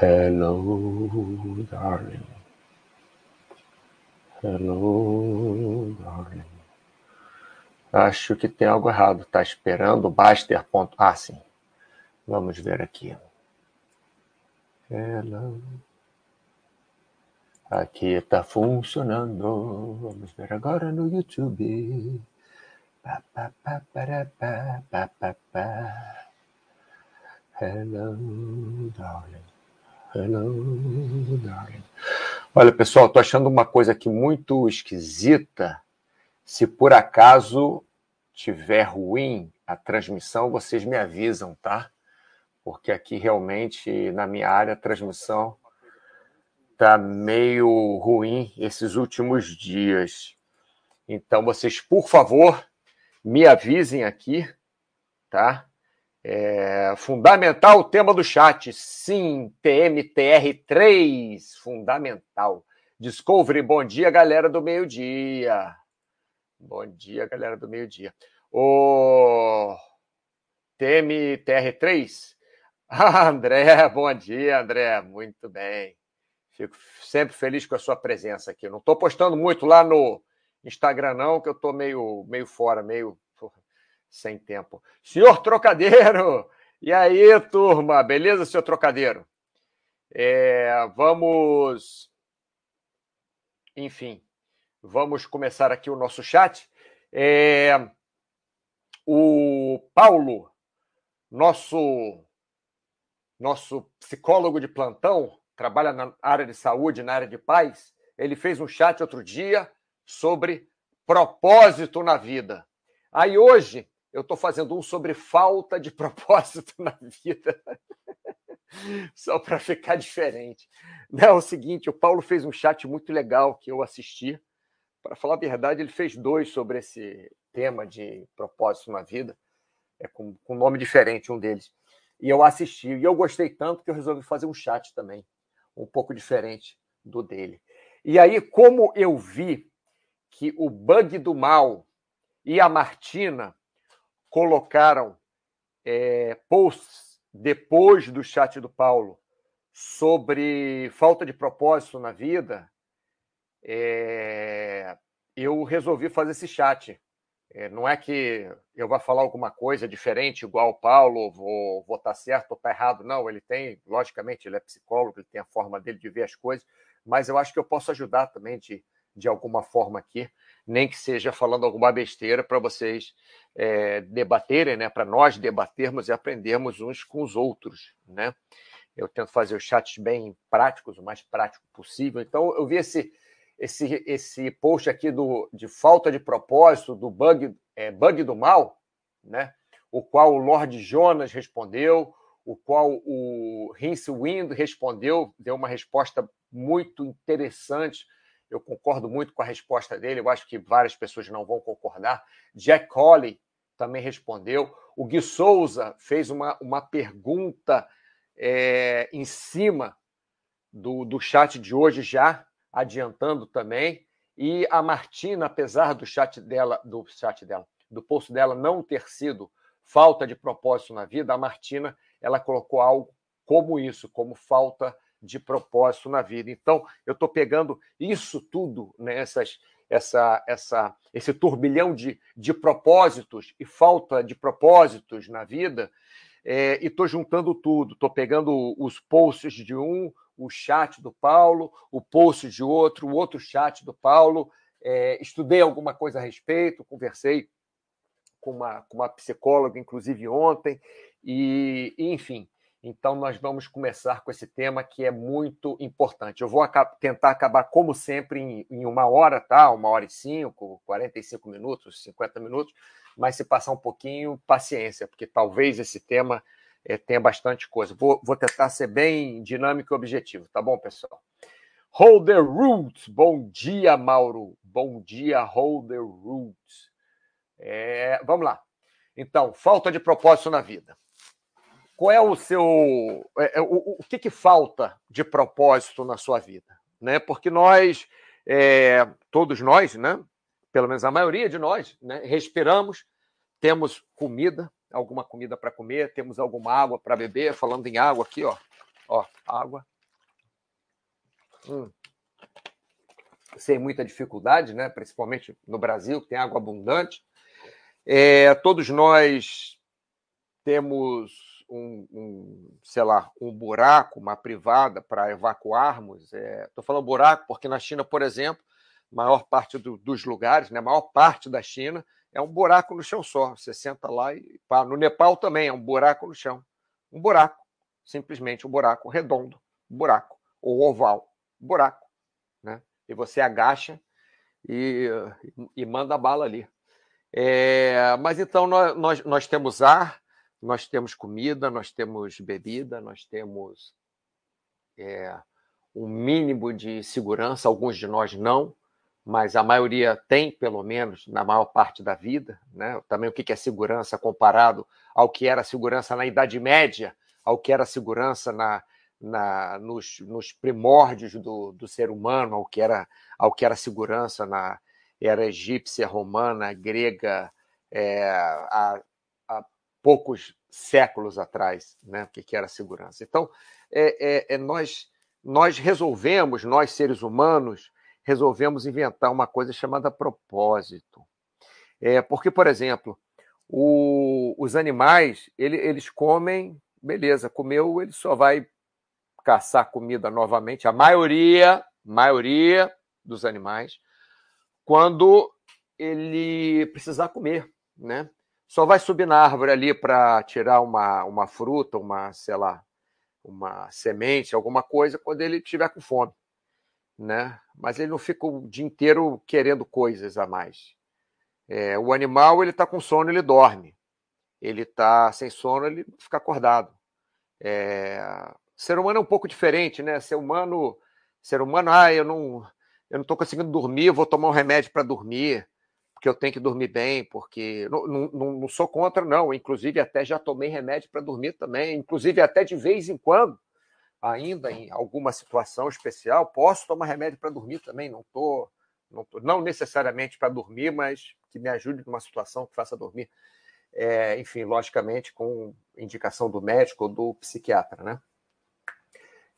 Hello, darling. Hello, darling. Acho que tem algo errado. Tá esperando o Baster. Ponto... Ah, sim. Vamos ver aqui. Hello. Aqui está funcionando. Vamos ver agora no YouTube. Pa, pa, pa, para, pa, pa, pa, pa. Hello, darling. Hello, darling. Olha, pessoal, estou achando uma coisa aqui muito esquisita. Se por acaso tiver ruim a transmissão, vocês me avisam, tá? Porque aqui realmente na minha área a transmissão tá meio ruim esses últimos dias. Então vocês, por favor, me avisem aqui, tá? É, fundamental o tema do chat. Sim, TMTR3, fundamental. Discovery, bom dia, galera do meio-dia. Bom dia, galera do meio-dia. O TMTR3. Ah, André, bom dia, André. Muito bem. Fico sempre feliz com a sua presença aqui. Não estou postando muito lá no Instagram, não, que eu estou meio, meio fora, meio sem tempo. Senhor Trocadeiro! E aí, turma? Beleza, senhor Trocadeiro? É, vamos. Enfim, vamos começar aqui o nosso chat. É, o Paulo, nosso, nosso psicólogo de plantão, trabalha na área de saúde, na área de paz, ele fez um chat outro dia sobre propósito na vida. Aí hoje eu estou fazendo um sobre falta de propósito na vida. Só para ficar diferente. Não, é o seguinte, o Paulo fez um chat muito legal que eu assisti. Para falar a verdade, ele fez dois sobre esse tema de propósito na vida, é com, com nome diferente, um deles. E eu assisti, e eu gostei tanto que eu resolvi fazer um chat também, um pouco diferente do dele. E aí, como eu vi que o bug do mal e a Martina colocaram é, posts depois do chat do Paulo sobre falta de propósito na vida, é, eu resolvi fazer esse chat. É, não é que eu vá falar alguma coisa diferente, igual o Paulo, vou, estar tá certo ou estar tá errado. Não, ele tem, logicamente, ele é psicólogo, ele tem a forma dele de ver as coisas, mas eu acho que eu posso ajudar também de, de alguma forma aqui, nem que seja falando alguma besteira para vocês é, debaterem, né? Para nós debatermos e aprendermos uns com os outros, né? Eu tento fazer os chats bem práticos, o mais prático possível. Então, eu vi esse esse esse post aqui do de falta de propósito do bug é, bug do mal, né? O qual o Lord Jonas respondeu, o qual o Rince Wind respondeu, deu uma resposta muito interessante eu concordo muito com a resposta dele, eu acho que várias pessoas não vão concordar. Jack Colley também respondeu. O Gui Souza fez uma, uma pergunta é, em cima do, do chat de hoje, já adiantando também. E a Martina, apesar do chat dela, do chat dela, do post dela não ter sido falta de propósito na vida, a Martina ela colocou algo como isso, como falta de propósito na vida. Então, eu estou pegando isso tudo, né, essas, essa, essa, esse turbilhão de, de propósitos e falta de propósitos na vida, é, e estou juntando tudo. Estou pegando os posts de um, o chat do Paulo, o post de outro, o outro chat do Paulo. É, estudei alguma coisa a respeito, conversei com uma, com uma psicóloga, inclusive ontem, e, e enfim, então, nós vamos começar com esse tema que é muito importante. Eu vou tentar acabar, como sempre, em, em, uma hora, tá? Uma hora e cinco, 45 minutos, 50 minutos, mas se passar um pouquinho, paciência, porque talvez esse tema é, tenha bastante coisa. Vou, vou tentar ser bem dinâmico e objetivo, tá bom, pessoal? Holder Roots, bom dia, Mauro. Bom dia, Holder Roots. É, vamos lá. Então, falta de propósito na vida qual é o seu. É, é, o, o que, que falta de propósito na sua vida? Né? Porque nós, é, todos nós, né? pelo menos a maioria de nós, né? respiramos, temos comida, alguma comida para comer, temos alguma água para beber. Falando em água aqui, ó, ó água. Hum. Sem muita dificuldade, né? principalmente no Brasil, que tem água abundante. É, todos nós temos um, um, sei lá, um buraco, uma privada para evacuarmos. Estou é, falando buraco porque na China, por exemplo, maior parte do, dos lugares, né, a maior parte da China é um buraco no chão só. Você senta lá e pá. No Nepal também é um buraco no chão. Um buraco, simplesmente um buraco redondo, buraco, ou oval, buraco. Né? E você agacha e, e manda bala ali. É, mas então nós, nós, nós temos ar, nós temos comida, nós temos bebida, nós temos é, um mínimo de segurança, alguns de nós não, mas a maioria tem, pelo menos, na maior parte da vida. Né? Também o que é segurança comparado ao que era segurança na Idade Média, ao que era segurança na, na, nos, nos primórdios do, do ser humano, ao que era, ao que era segurança na era egípcia, romana, grega, é, há, há, poucos séculos atrás, né? o que, era segurança. Então, é, é, é, nós, nós resolvemos, nós seres humanos, resolvemos inventar uma coisa chamada propósito. É, porque, por exemplo, o, os animais, ele, eles comem, beleza, comeu, ele só vai caçar comida novamente, a maioria, maioria dos animais, quando ele precisar comer, né? Só vai subir na árvore ali para tirar uma, uma fruta, uma, sei lá, uma semente, alguma coisa, quando ele estiver com fome, né? Mas ele não fica o dia inteiro querendo coisas a mais. É, o animal, ele está com sono, ele dorme. Ele está sem sono, ele fica acordado. É, ser humano é um pouco diferente, né? Ser humano, ser humano, ah, eu não, eu não estou conseguindo dormir, vou tomar um remédio para dormir, porque eu tenho que dormir bem, porque. Não, não, não sou contra, não. Inclusive, até já tomei remédio para dormir também. Inclusive, até de vez em quando, ainda em alguma situação especial, posso tomar remédio para dormir também. Não estou. Não, tô, não necessariamente para dormir, mas que me ajude numa situação que faça dormir. É, enfim, logicamente, com indicação do médico ou do psiquiatra, né?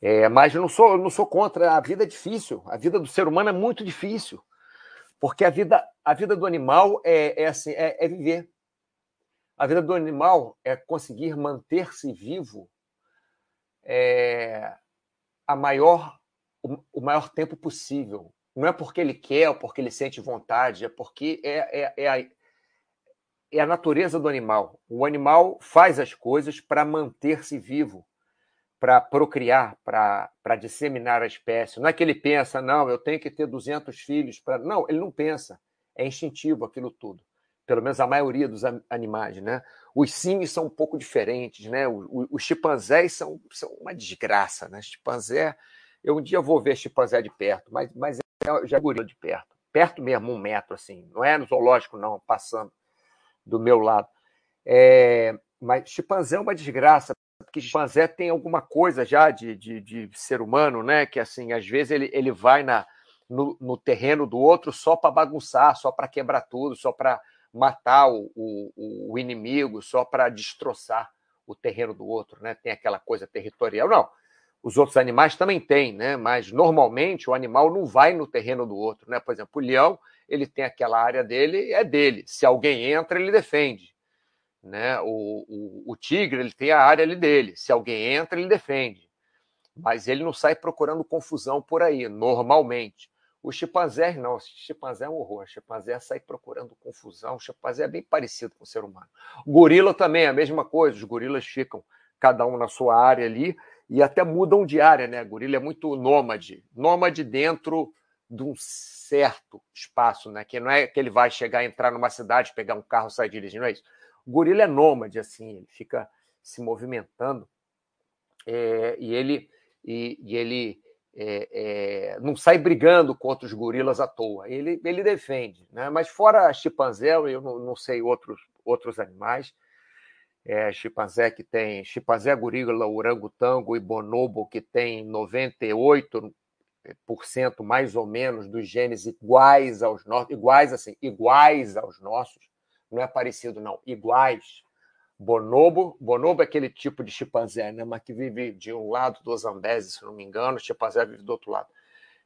É, mas eu não sou, não sou contra. A vida é difícil. A vida do ser humano é muito difícil. Porque a vida, a vida do animal é, é assim, é, é viver. A vida do animal é conseguir manter-se vivo é, a maior, o, o, maior tempo possível. Não é porque ele quer ou porque ele sente vontade, é porque é, é, é, a, é a natureza do animal. O animal faz as coisas para manter-se vivo para procriar, para disseminar a espécie. Não é que ele pensa, não, eu tenho que ter 200 filhos para. Não, ele não pensa. É instintivo aquilo tudo. Pelo menos a maioria dos animais, né? Os símios são um pouco diferentes, né? Os, os chimpanzés são, são uma desgraça, né? Chimpanzé, eu um dia vou ver chimpanzé de perto, mas, mas é, já de perto. Perto mesmo, um metro, assim. Não é no zoológico, não, passando do meu lado. É, mas chimpanzé é uma desgraça, que chimpanzé tem alguma coisa já de, de, de, ser humano, né? Que assim, às vezes ele, ele vai na, no, no terreno do outro só para bagunçar, só para quebrar tudo, só para matar o, o, o, inimigo, só para destroçar o terreno do outro, né? Tem aquela coisa territorial. Não, os outros animais também têm, né? Mas normalmente o animal não vai no terreno do outro, né? Por exemplo, o leão, ele tem aquela área dele, é dele. Se alguém entra, ele defende. Né? O, o, o, tigre ele tem a área ali dele. Se alguém entra, ele defende. Mas ele não sai procurando confusão por aí, normalmente. O chimpanzé, não. O chimpanzé é um horror. O chimpanzé sai procurando confusão. O chimpanzé é bem parecido com o ser humano. O gorila também é a mesma coisa. Os gorilas ficam cada um na sua área ali e até mudam de área, né? O gorila é muito nômade. Nômade dentro de um certo espaço, né? Que não é que ele vai chegar, entrar numa cidade, pegar um carro, sair dirigindo, não é isso o gorila é nômade, assim, ele fica se movimentando é, e ele, e, e ele é, é, não sai brigando contra os gorilas à toa. Ele, ele defende, né? Mas fora chimpanzé, eu não, não sei outros, outros animais. é, chimpanzé que tem chimpanzé, gorila, orangotango e bonobo que tem 98% mais ou menos dos genes iguais aos nossos, iguais assim, iguais aos nossos, não é parecido não, iguais. Bonobo, bonobo é aquele tipo de chimpanzé, né, mas que vive de um lado do Zambese, se não me engano, o chimpanzé vive do outro lado.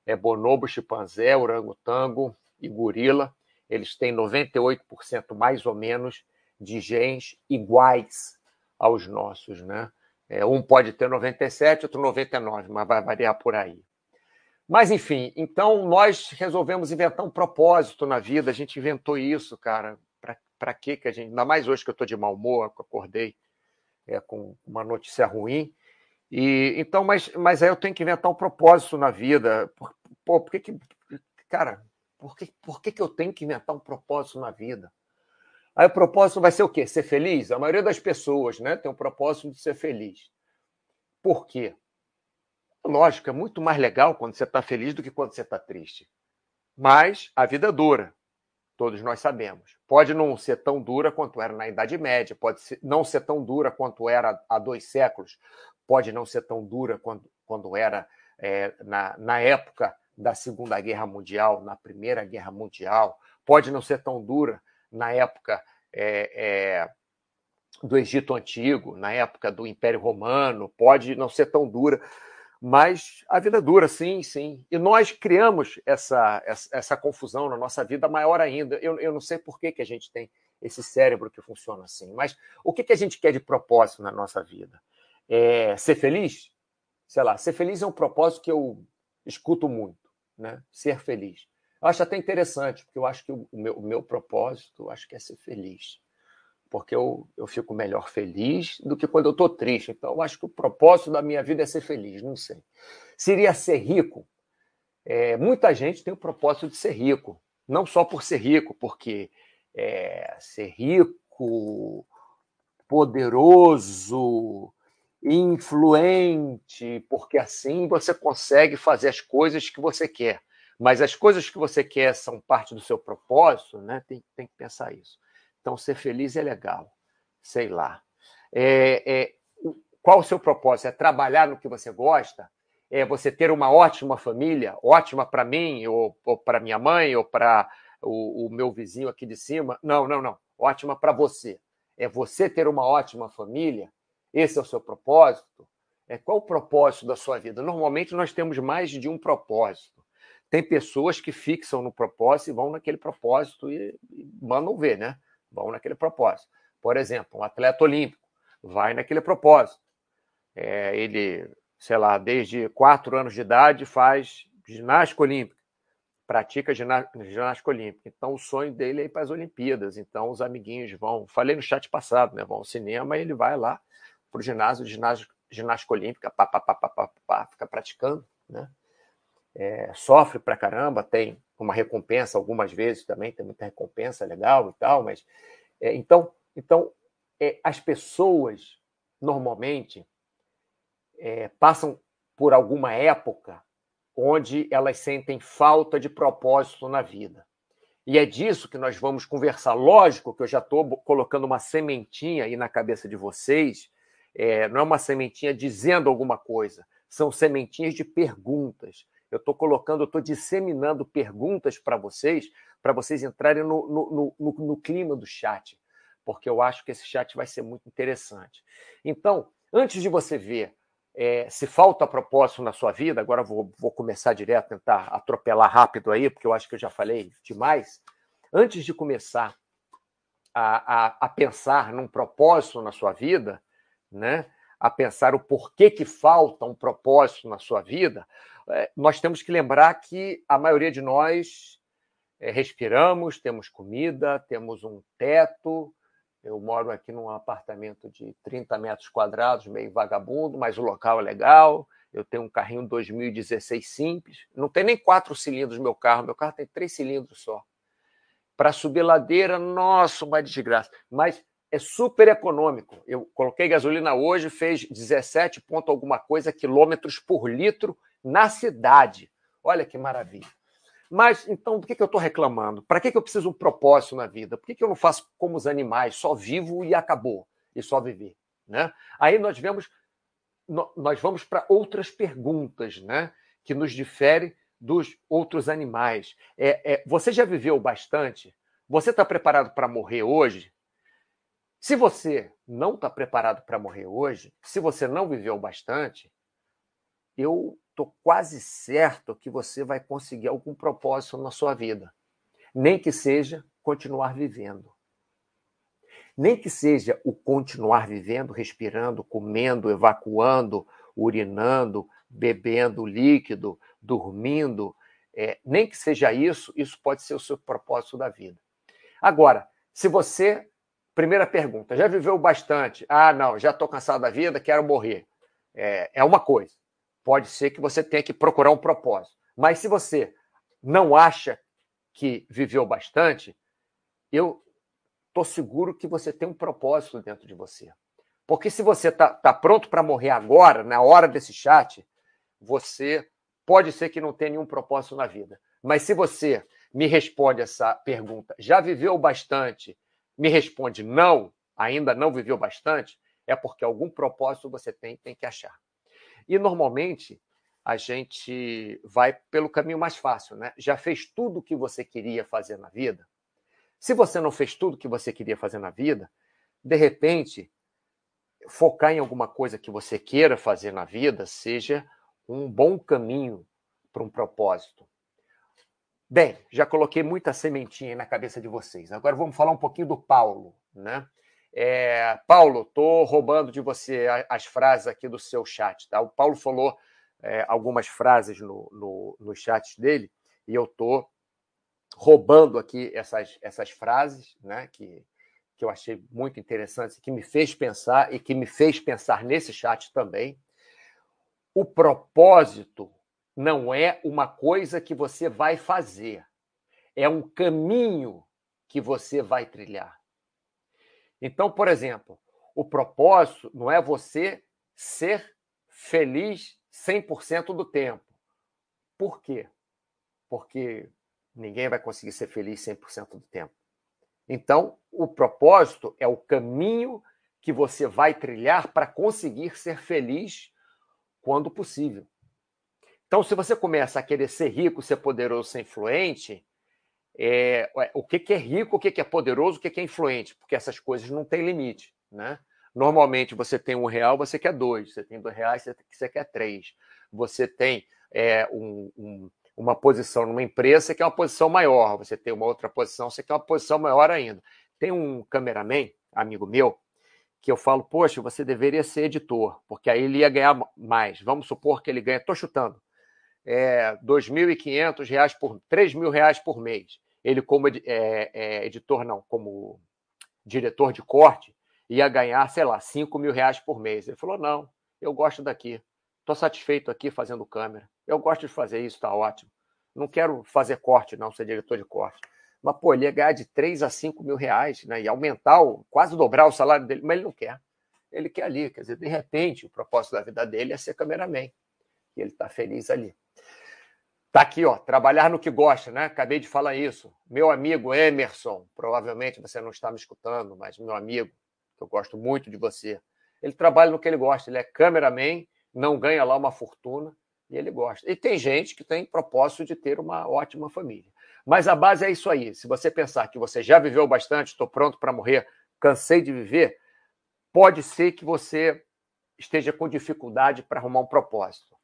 É bonobo, chimpanzé, orangotango e gorila, eles têm 98% mais ou menos de genes iguais aos nossos, né? É, um pode ter 97, outro 99, mas vai variar por aí. Mas, enfim, então nós resolvemos inventar um propósito na vida. A gente inventou isso, cara. Para que que a gente. Ainda mais hoje que eu estou de mau humor, acordei é, com uma notícia ruim. E então, mas, mas aí eu tenho que inventar um propósito na vida. Por, pô, por que, que. Cara, por que, por que, que eu tenho que inventar um propósito na vida? Aí o propósito vai ser o quê? Ser feliz? A maioria das pessoas né, tem o propósito de ser feliz. Por quê? Lógico, é muito mais legal quando você está feliz do que quando você está triste. Mas a vida é dura, todos nós sabemos. Pode não ser tão dura quanto era na Idade Média, pode não ser tão dura quanto era há dois séculos, pode não ser tão dura quando, quando era é, na, na época da Segunda Guerra Mundial, na Primeira Guerra Mundial, pode não ser tão dura na época é, é, do Egito Antigo, na época do Império Romano, pode não ser tão dura, mas a vida dura, sim, sim. E nós criamos essa, essa, essa confusão na nossa vida maior ainda. Eu, eu não sei por que, que a gente tem esse cérebro que funciona assim, mas o que, que a gente quer de propósito na nossa vida? É ser feliz? Sei lá, ser feliz é um propósito que eu escuto muito, né? Ser feliz. Eu acho até interessante, porque eu acho que o meu, o meu propósito acho que é ser feliz. Porque eu, eu fico melhor feliz do que quando eu estou triste. Então, eu acho que o propósito da minha vida é ser feliz, não sei. Seria ser rico? É, muita gente tem o propósito de ser rico. Não só por ser rico, porque é, ser rico, poderoso, influente, porque assim você consegue fazer as coisas que você quer. Mas as coisas que você quer são parte do seu propósito, né? Tem, tem que pensar isso. Então, ser feliz é legal. Sei lá. É, é, qual o seu propósito? É trabalhar no que você gosta? É você ter uma ótima família, ótima para mim, ou, ou para minha mãe, ou para o, o, meu vizinho aqui de cima? Não, não, não. Ótima para você. É você ter uma ótima família? Esse é o seu propósito? É, qual o propósito da sua vida? Normalmente nós temos mais de um propósito. Tem pessoas que fixam no propósito e vão naquele propósito e, e mandam ver, né? Vão naquele propósito. Por exemplo, um atleta olímpico vai naquele propósito. É, ele, sei lá, desde quatro anos de idade faz ginástica olímpica, pratica ginástica olímpica. Então, o sonho dele é ir para as Olimpíadas. Então, os amiguinhos vão. Falei no chat passado, né? Vão ao cinema e ele vai lá para o ginásio de ginástica, ginástica olímpica, pá, pá, pá, pá, pá, pá, fica praticando, né? é, sofre pra caramba, tem uma recompensa algumas vezes também, tem muita recompensa legal e tal, mas é, então, então é, as pessoas normalmente é, passam por alguma época onde elas sentem falta de propósito na vida. E é disso que nós vamos conversar. Lógico que eu já estou colocando uma sementinha aí na cabeça de vocês, é, não é uma sementinha dizendo alguma coisa, são sementinhas de perguntas. Eu estou colocando, eu estou disseminando perguntas para vocês, para vocês entrarem no, no, no, no, clima do chat, porque eu acho que esse chat vai ser muito interessante. Então, antes de você ver é, se falta propósito na sua vida, agora vou, vou começar direto, tentar atropelar rápido aí, porque eu acho que eu já falei demais. Antes de começar a, a, a pensar num propósito na sua vida, né? A pensar o porquê que falta um propósito na sua vida, é, nós temos que lembrar que a maioria de nós é, respiramos, temos comida, temos um teto. Eu moro aqui num apartamento de 30 metros quadrados, meio vagabundo, mas o local é legal. Eu tenho um carrinho 2016 simples. Não tem nem quatro cilindros meu carro, meu carro tem três cilindros só. Para subir ladeira, nossa, uma desgraça. Mas é super econômico. Eu coloquei gasolina hoje, fez 17 ponto alguma coisa quilômetros por litro na cidade. Olha que maravilha. Mas, então, do que, que eu estou reclamando? Para que, que eu preciso um propósito na vida? Por que, que eu não faço como os animais, só vivo e acabou? e só viver. Né? Aí nós vemos, nós vamos para outras perguntas, né? Que nos diferem dos outros animais. É, é, você já viveu bastante? Você está preparado para morrer hoje? Se você não está preparado para morrer hoje, se você não viveu bastante, eu estou quase certo que você vai conseguir algum propósito na sua vida. Nem que seja continuar vivendo. Nem que seja o continuar vivendo, respirando, comendo, evacuando, urinando, bebendo líquido, dormindo. É, nem que seja isso, isso pode ser o seu propósito da vida. Agora, se você. Primeira pergunta, já viveu bastante? Ah, não, já estou cansado da vida, quero morrer. É, é uma coisa. Pode ser que você tenha que procurar um propósito. Mas se você não acha que viveu bastante, eu estou seguro que você tem um propósito dentro de você. Porque se você está tá pronto para morrer agora, na hora desse chat, você pode ser que não tenha nenhum propósito na vida. Mas se você me responde essa pergunta, já viveu bastante, me responde não, ainda não viveu bastante, é porque algum propósito você tem, tem que achar. E normalmente a gente vai pelo caminho mais fácil, né? Já fez tudo o que você queria fazer na vida? Se você não fez tudo o que você queria fazer na vida, de repente, focar em alguma coisa que você queira fazer na vida seja um bom caminho para um propósito. Bem, já coloquei muita sementinha na cabeça de vocês. Agora vamos falar um pouquinho do Paulo, né? É, Paulo, estou roubando de você as frases aqui do seu chat, tá? O Paulo falou é, algumas frases no, no, no chat dele e eu estou roubando aqui essas, essas frases, né? Que, que eu achei muito interessantes, que me fez pensar e que me fez pensar nesse chat também. O propósito não é uma coisa que você vai fazer, é um caminho que você vai trilhar. Então, por exemplo, o propósito não é você ser feliz 100% do tempo. Por quê? Porque ninguém vai conseguir ser feliz 100% do tempo. Então, o propósito é o caminho que você vai trilhar para conseguir ser feliz quando possível. Então, se você começa a querer ser rico, ser poderoso, ser influente, é, o que, que é rico, o que, que é poderoso, o que, que é influente, porque essas coisas não têm limite. Né? Normalmente você tem um real, você quer dois, você tem dois reais, você quer três. Você tem é, um, um, uma posição numa empresa, você quer uma posição maior, você tem uma outra posição, você quer uma posição maior ainda. Tem um cameraman, amigo meu, que eu falo, poxa, você deveria ser editor, porque aí ele ia ganhar mais. Vamos supor que ele ganha, estou chutando, é, R$ 2.500 por R$ 3.000 por mês. Ele, como é, é, editor, não, como diretor de corte, ia ganhar, sei lá, 5 mil reais por mês. Ele falou: não, eu gosto daqui. Estou satisfeito aqui fazendo câmera. Eu gosto de fazer isso, está ótimo. Não quero fazer corte, não, ser diretor de corte. Mas, pô, ele ia ganhar de 3 a 5 mil reais, né? E aumentar, o, quase dobrar o salário dele, mas ele não quer. Ele quer ali. Quer dizer, de repente, o propósito da vida dele é ser cameraman. E ele está feliz ali. Tá aqui, ó, trabalhar no que gosta, né? Acabei de falar isso. Meu amigo Emerson, provavelmente você não está me escutando, mas meu amigo, eu gosto muito de você. Ele trabalha no que ele gosta, ele é cameraman, não ganha lá uma fortuna e ele gosta. E tem gente que tem propósito de ter uma ótima família. Mas a base é isso aí. Se você pensar que você já viveu bastante, estou pronto para morrer, cansei de viver, pode ser que você esteja com dificuldade para arrumar um propósito.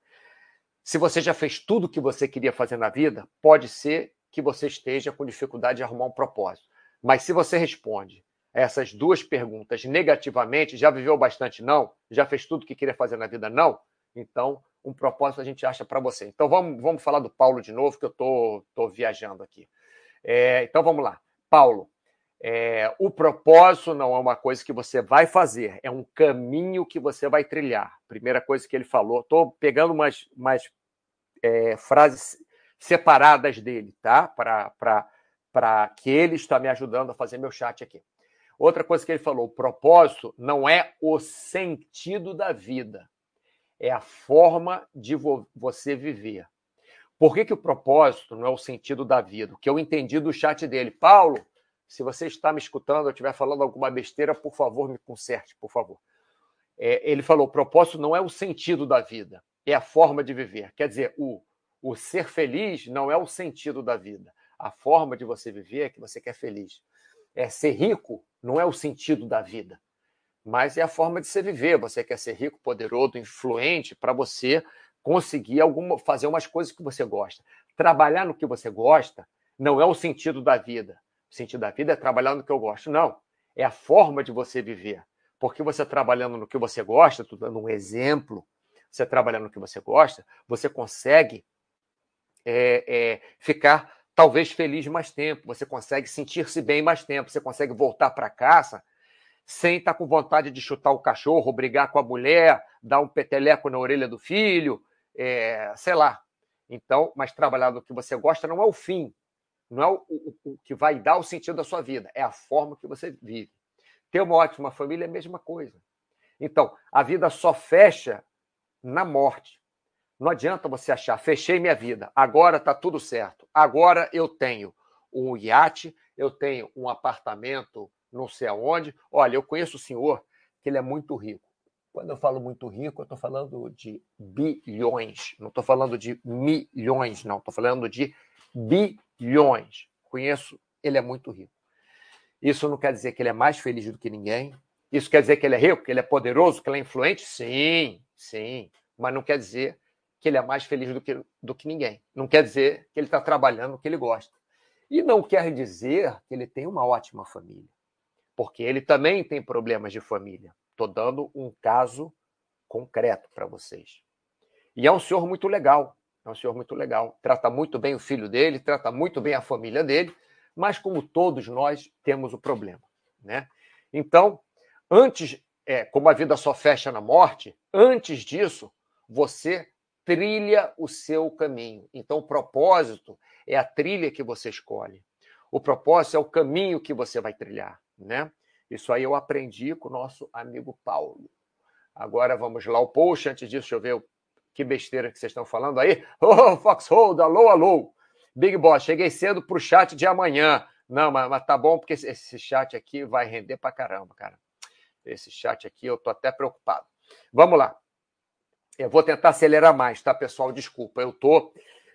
Se você já fez tudo o que você queria fazer na vida, pode ser que você esteja com dificuldade de arrumar um propósito. Mas se você responde essas duas perguntas negativamente, já viveu bastante não? Já fez tudo o que queria fazer na vida não? Então, um propósito a gente acha para você. Então, vamos, vamos falar do Paulo de novo, que eu tô, tô viajando aqui. É, então, vamos lá. Paulo, é, o propósito não é uma coisa que você vai fazer, é um caminho que você vai trilhar. Primeira coisa que ele falou. Estou pegando umas, umas é, frases separadas dele, tá? Para que ele está me ajudando a fazer meu chat aqui. Outra coisa que ele falou: o propósito não é o sentido da vida, é a forma de vo você viver. Por que, que o propósito não é o sentido da vida? O que eu entendi do chat dele, Paulo, Se você está me escutando, eu estiver falando alguma besteira, por favor, me conserte, por favor. É, ele falou: o propósito não é o sentido da vida, é a forma de viver. Quer dizer, o, o ser feliz não é o sentido da vida. A forma de você viver é que você quer feliz. É ser rico não é o sentido da vida, mas é a forma de se viver. Você quer ser rico, poderoso, influente para você conseguir alguma, fazer umas coisas que você gosta. Trabalhar no que você gosta não é o sentido da vida. Sentido da vida é trabalhar no que eu gosto. Não. É a forma de você viver. Porque você trabalhando no que você gosta, estou dando um exemplo, você trabalhando no que você gosta, você consegue é, é, ficar talvez feliz mais tempo, você consegue sentir-se bem mais tempo, você consegue voltar para casa sem estar tá com vontade de chutar o cachorro, brigar com a mulher, dar um peteleco na orelha do filho, é, sei lá. Então, mas trabalhar no que você gosta não é o fim, não é o, o, o, que vai dar o sentido da sua vida, é a forma que você vive. Ter uma ótima família é a mesma coisa. Então, a vida só fecha na morte. Não adianta você achar, fechei minha vida, agora está tudo certo. Agora eu tenho um iate, eu tenho um apartamento não sei aonde. Olha, eu conheço o senhor que ele é muito rico. Quando eu falo muito rico, eu estou falando de bilhões, não estou falando de milhões, não, estou falando de bilhões. Conheço, ele é muito rico. Isso não quer dizer que ele é mais feliz do que ninguém. Isso quer dizer que ele é rico, que ele é poderoso, que ele é influente? Sim, sim. Mas não quer dizer que ele é mais feliz do que, do que ninguém. Não quer dizer que ele está trabalhando o que ele gosta. E não quer dizer que ele tem uma ótima família. Porque ele também tem problemas de família. Estou dando um caso concreto para vocês. E é um senhor muito legal. É um senhor muito legal. Trata muito bem o filho dele, trata muito bem a família dele, mas como todos nós temos o problema. Né? Então, antes, é, como a vida só fecha na morte, antes disso, você trilha o seu caminho. Então, o propósito é a trilha que você escolhe. O propósito é o caminho que você vai trilhar, né? Isso aí eu aprendi com o nosso amigo Paulo. Agora vamos lá o post. Antes disso, deixa eu ver que besteira que vocês estão falando aí. Ô, oh, Foxhold, alô, alô. Big Boss, cheguei cedo para o chat de amanhã. Não, mas, mas tá bom, porque esse, esse chat aqui vai render para caramba, cara. Esse chat aqui eu tô até preocupado. Vamos lá. Eu vou tentar acelerar mais, tá, pessoal? Desculpa, eu tô,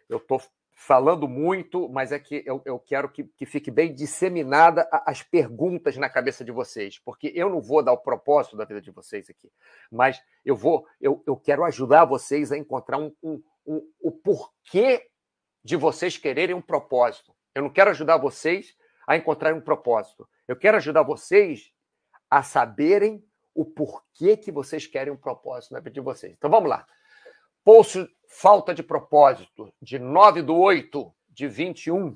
eu tô falando muito, mas é que eu, eu quero que, que fique bem disseminada as perguntas na cabeça de vocês, porque eu não vou dar o propósito da vida de vocês aqui, mas eu vou, eu, eu quero ajudar vocês a encontrar um, um, um, o porquê de vocês quererem um propósito. Eu não quero ajudar vocês a encontrar um propósito. Eu quero ajudar vocês a saberem o porquê que vocês querem um propósito na vida de vocês. Então vamos lá. Post falta de propósito, de 9 do 8 de 21.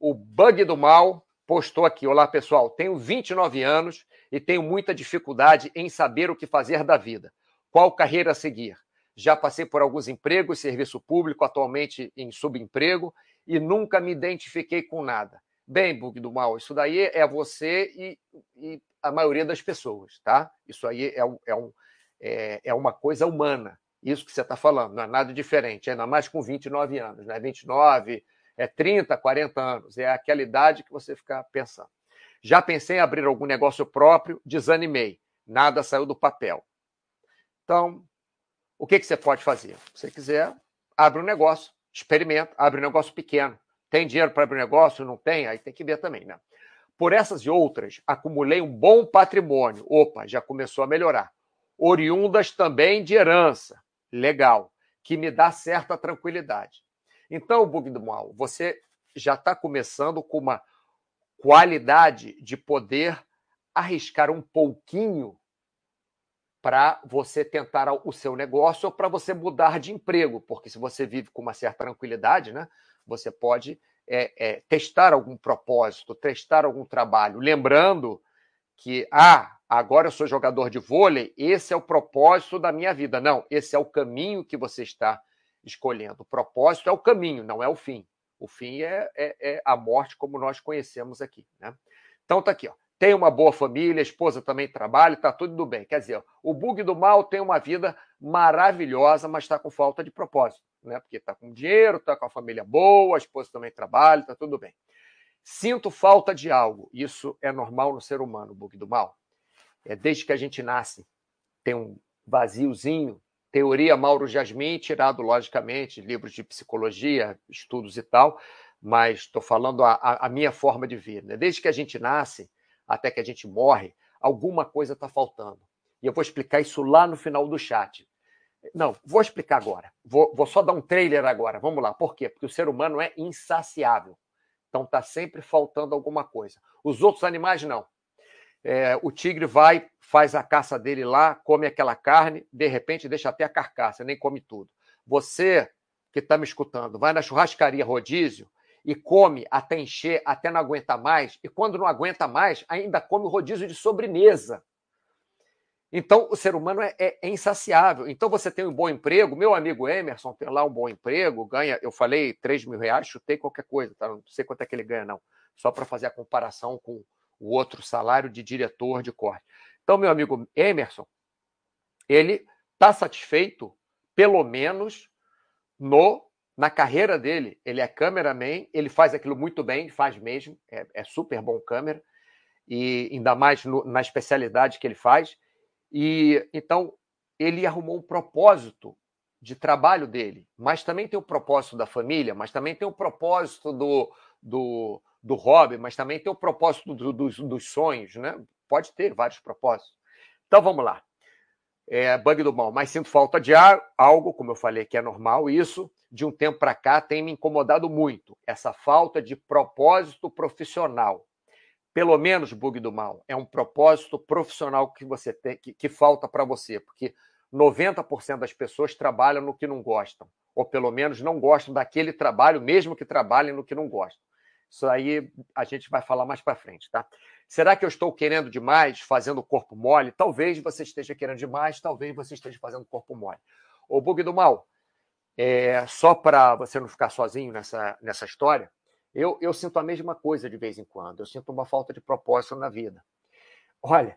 O Bug do Mal postou aqui: Olá, pessoal. Tenho 29 anos e tenho muita dificuldade em saber o que fazer da vida. Qual carreira seguir? Já passei por alguns empregos, serviço público, atualmente em subemprego, e nunca me identifiquei com nada. Bem, Bug do Mal, isso daí é você e, e a maioria das pessoas, tá? Isso aí é, é, um, é, é uma coisa humana. Isso que você está falando, não é nada diferente, ainda mais com 29 anos, né? 29, é 30, 40 anos, é aquela idade que você fica pensando. Já pensei em abrir algum negócio próprio, desanimei, nada saiu do papel. Então, o que, que você pode fazer? Se você quiser, abre um negócio, experimenta, abre um negócio pequeno. Tem dinheiro para abrir um negócio? Não tem? Aí tem que ver também, né? Por essas e outras, acumulei um bom patrimônio. Opa, já começou a melhorar. Oriundas também de herança legal, que me dá certa tranquilidade. Então, Bug do Mal, você já está começando com uma qualidade de poder arriscar um pouquinho para você tentar o seu negócio ou para você mudar de emprego, porque se você vive com uma certa tranquilidade, né, você pode é, é, testar algum propósito, testar algum trabalho, lembrando que ah, agora eu sou jogador de vôlei, esse é o propósito da minha vida. Não, esse é o caminho que você está escolhendo. O propósito é o caminho, não é o fim. O fim é, é, é a morte, como nós conhecemos aqui. Né? Então tá aqui, ó. Tem uma boa família, a esposa também trabalha, está tudo bem. Quer dizer, o bug do mal tem uma vida maravilhosa, mas está com falta de propósito, né? Porque está com dinheiro, está com a família boa, a esposa também trabalha, está tudo bem. Sinto falta de algo. Isso é normal no ser humano, bug do mal. É desde que a gente nasce, tem um vaziozinho. Teoria Mauro Jasmin, tirado, logicamente, livros de psicologia, estudos e tal, mas estou falando a, a, minha forma de ver. Né? Desde que a gente nasce até que a gente morre, alguma coisa está faltando. E eu vou explicar isso lá no final do chat. Não, vou explicar agora. Vou, vou só dar um trailer agora. Vamos lá. Por quê? Porque o ser humano é insaciável. Então está sempre faltando alguma coisa. Os outros animais não. É, o tigre vai, faz a caça dele lá, come aquela carne, de repente deixa até a carcaça, nem come tudo. Você que está me escutando, vai na churrascaria rodízio e come até encher, até não aguenta mais, e quando não aguenta mais, ainda come o rodízio de sobremesa. Então, o ser humano é, é, é, insaciável. Então, você tem um bom emprego. Meu amigo Emerson tem lá um bom emprego, ganha, eu falei 3 mil reais, chutei qualquer coisa, tá? não sei quanto é que ele ganha, não. Só para fazer a comparação com o outro salário de diretor de corte. Então, meu amigo Emerson, ele está satisfeito, pelo menos, no na carreira dele. Ele é cameraman, ele faz aquilo muito bem, faz mesmo, é, é super bom câmera, e ainda mais no, na especialidade que ele faz e então ele arrumou um propósito de trabalho dele, mas também tem o propósito da família, mas também tem o propósito do, do, do hobby, mas também tem o propósito do, dos, dos sonhos, né? Pode ter vários propósitos. Então vamos lá. É, bug do mal, mas sinto falta de ar, algo, como eu falei, que é normal, isso de um tempo para cá tem me incomodado muito, essa falta de propósito profissional pelo menos, bug do mal, é um propósito profissional que você tem, que, que falta para você, porque 90% das pessoas trabalham no que não gostam, ou pelo menos não gostam daquele trabalho, mesmo que trabalhem no que não gostam. Isso aí a gente vai falar mais para frente, tá? Será que eu estou querendo demais, fazendo corpo mole? Talvez você esteja querendo demais, talvez você esteja fazendo corpo mole. O bug do mal, é, só para você não ficar sozinho nessa, nessa história, eu, eu sinto a mesma coisa de vez em quando. Eu sinto uma falta de propósito na vida. Olha,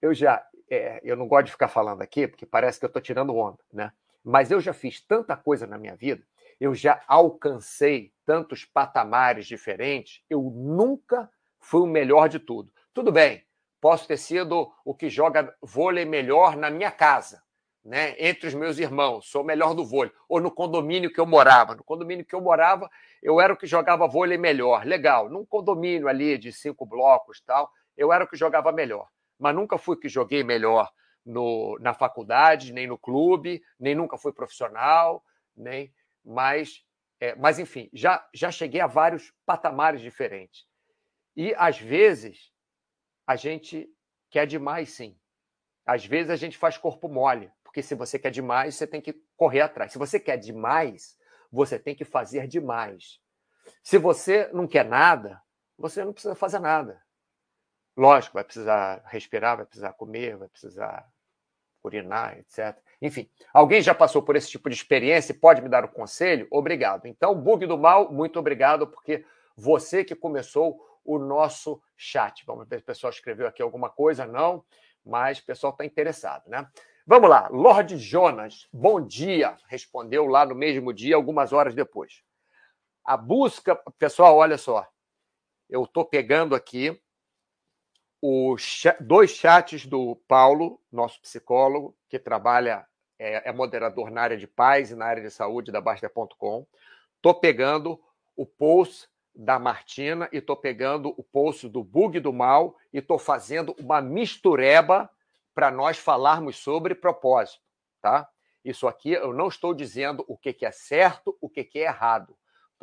eu já. É, eu não gosto de ficar falando aqui, porque parece que eu estou tirando onda, né? Mas eu já fiz tanta coisa na minha vida, eu já alcancei tantos patamares diferentes, eu nunca fui o melhor de tudo. Tudo bem, posso ter sido o que joga vôlei melhor na minha casa, né, entre os meus irmãos, sou o melhor do vôlei, ou no condomínio que eu morava. No condomínio que eu morava, eu era o que jogava vôlei melhor. Legal, num condomínio ali de cinco blocos tal, eu era o que jogava melhor. Mas nunca fui que joguei melhor no, na faculdade, nem no clube, nem nunca fui profissional, nem. Mas, é, mas enfim, já, já cheguei a vários patamares diferentes. E às vezes a gente quer demais, sim. Às vezes a gente faz corpo mole porque se você quer demais, você tem que correr atrás. Se você quer demais, você tem que fazer demais. Se você não quer nada, você não precisa fazer nada. Lógico, vai precisar respirar, vai precisar comer, vai precisar urinar, etc. Enfim, alguém já passou por esse tipo de experiência e pode me dar um conselho? Obrigado. Então, bug do mal, muito obrigado, porque você que começou o nosso chat. Vamos ver se o pessoal escreveu aqui alguma coisa, não, mas o pessoal está interessado, né? Vamos lá, Lord Jonas, bom dia, respondeu lá no mesmo dia, algumas horas depois. A busca, pessoal, olha só, eu estou pegando aqui os dois chats do Paulo, nosso psicólogo, que trabalha, é, é moderador na área de paz e na área de saúde da Basta.com. Estou pegando o post da Martina e estou pegando o post do Bug do Mal e estou fazendo uma mistureba para nós falarmos sobre propósito, tá? Isso aqui eu não estou dizendo o que, é certo, o que, que é errado,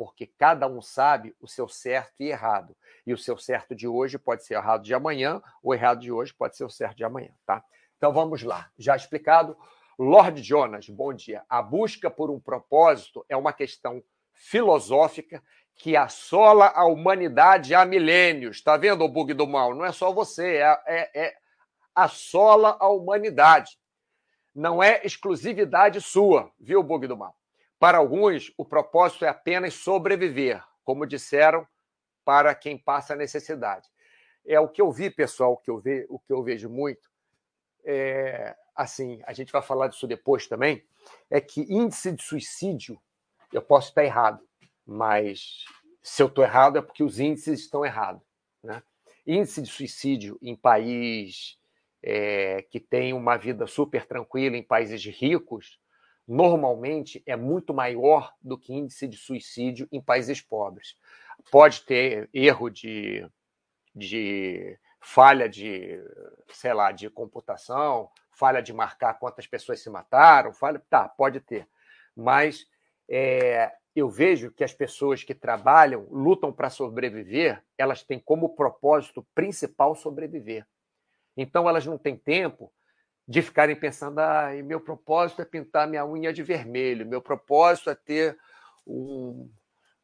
porque cada um sabe o seu certo e errado. E o seu certo de hoje pode ser errado de amanhã, o errado de hoje pode ser o certo de amanhã, tá? Então vamos lá. Já explicado, Lord Jonas, bom dia. A busca por um propósito é uma questão filosófica que assola a humanidade há milênios. Está vendo o bug do mal? Não é só você, é, é, é assola a humanidade. Não é exclusividade sua, viu, Bug do Mal? Para alguns, o propósito é apenas sobreviver, como disseram para quem passa necessidade. É o que eu vi, pessoal, o que eu, ve, o que eu vejo muito. É, assim, a gente vai falar disso depois também, é que índice de suicídio, eu posso estar errado, mas se eu estou errado, é porque os índices estão errados. Né? Índice de suicídio em país é, que tem uma vida super tranquila, em países ricos, normalmente é muito maior do que índice de suicídio em países pobres. Pode ter erro de, de falha de, sei lá, de computação, falha de marcar quantas pessoas se mataram, falha, tá, pode ter. Mas é, eu vejo que as pessoas que trabalham, lutam para sobreviver, elas têm como propósito principal sobreviver. Então elas não têm tempo de ficarem pensando, ah, meu propósito é pintar minha unha de vermelho, meu propósito é ter um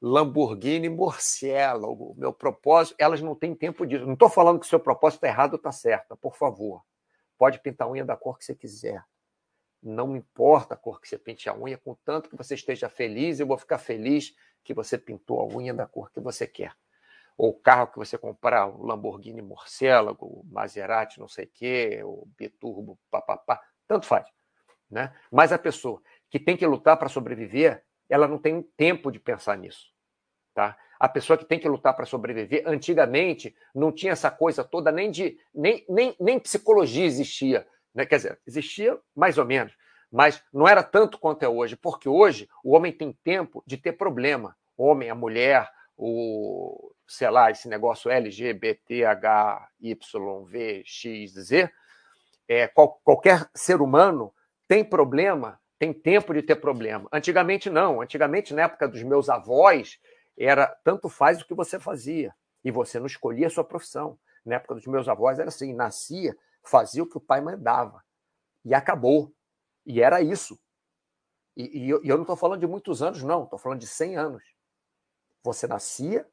Lamborghini Murciélago, meu propósito, elas não têm tempo disso. Não estou falando que o seu propósito está errado ou está certo, por favor. Pode pintar a unha da cor que você quiser. Não importa a cor que você pinte a unha, contanto que você esteja feliz, eu vou ficar feliz que você pintou a unha da cor que você quer ou o carro que você comprar, o Lamborghini Murciélago, o Maserati não sei o quê, o Biturbo, papapá, tanto faz. Né? Mas a pessoa que tem que lutar para sobreviver, ela não tem tempo de pensar nisso. Tá? A pessoa que tem que lutar para sobreviver, antigamente não tinha essa coisa toda, nem de nem, nem, nem psicologia existia. Né? Quer dizer, existia mais ou menos, mas não era tanto quanto é hoje, porque hoje o homem tem tempo de ter problema. O homem, a mulher, o, sei lá, esse negócio LGBTHYVXZ, é, qual, qualquer ser humano tem problema, tem tempo de ter problema. Antigamente não. Antigamente, na época dos meus avós, era tanto faz o que você fazia. E você não escolhia a sua profissão. Na época dos meus avós era assim, nascia, fazia o que o pai mandava. E acabou. E era isso. E, e eu, e eu não estou falando de muitos anos, não. Estou falando de 100 anos. Você nascia,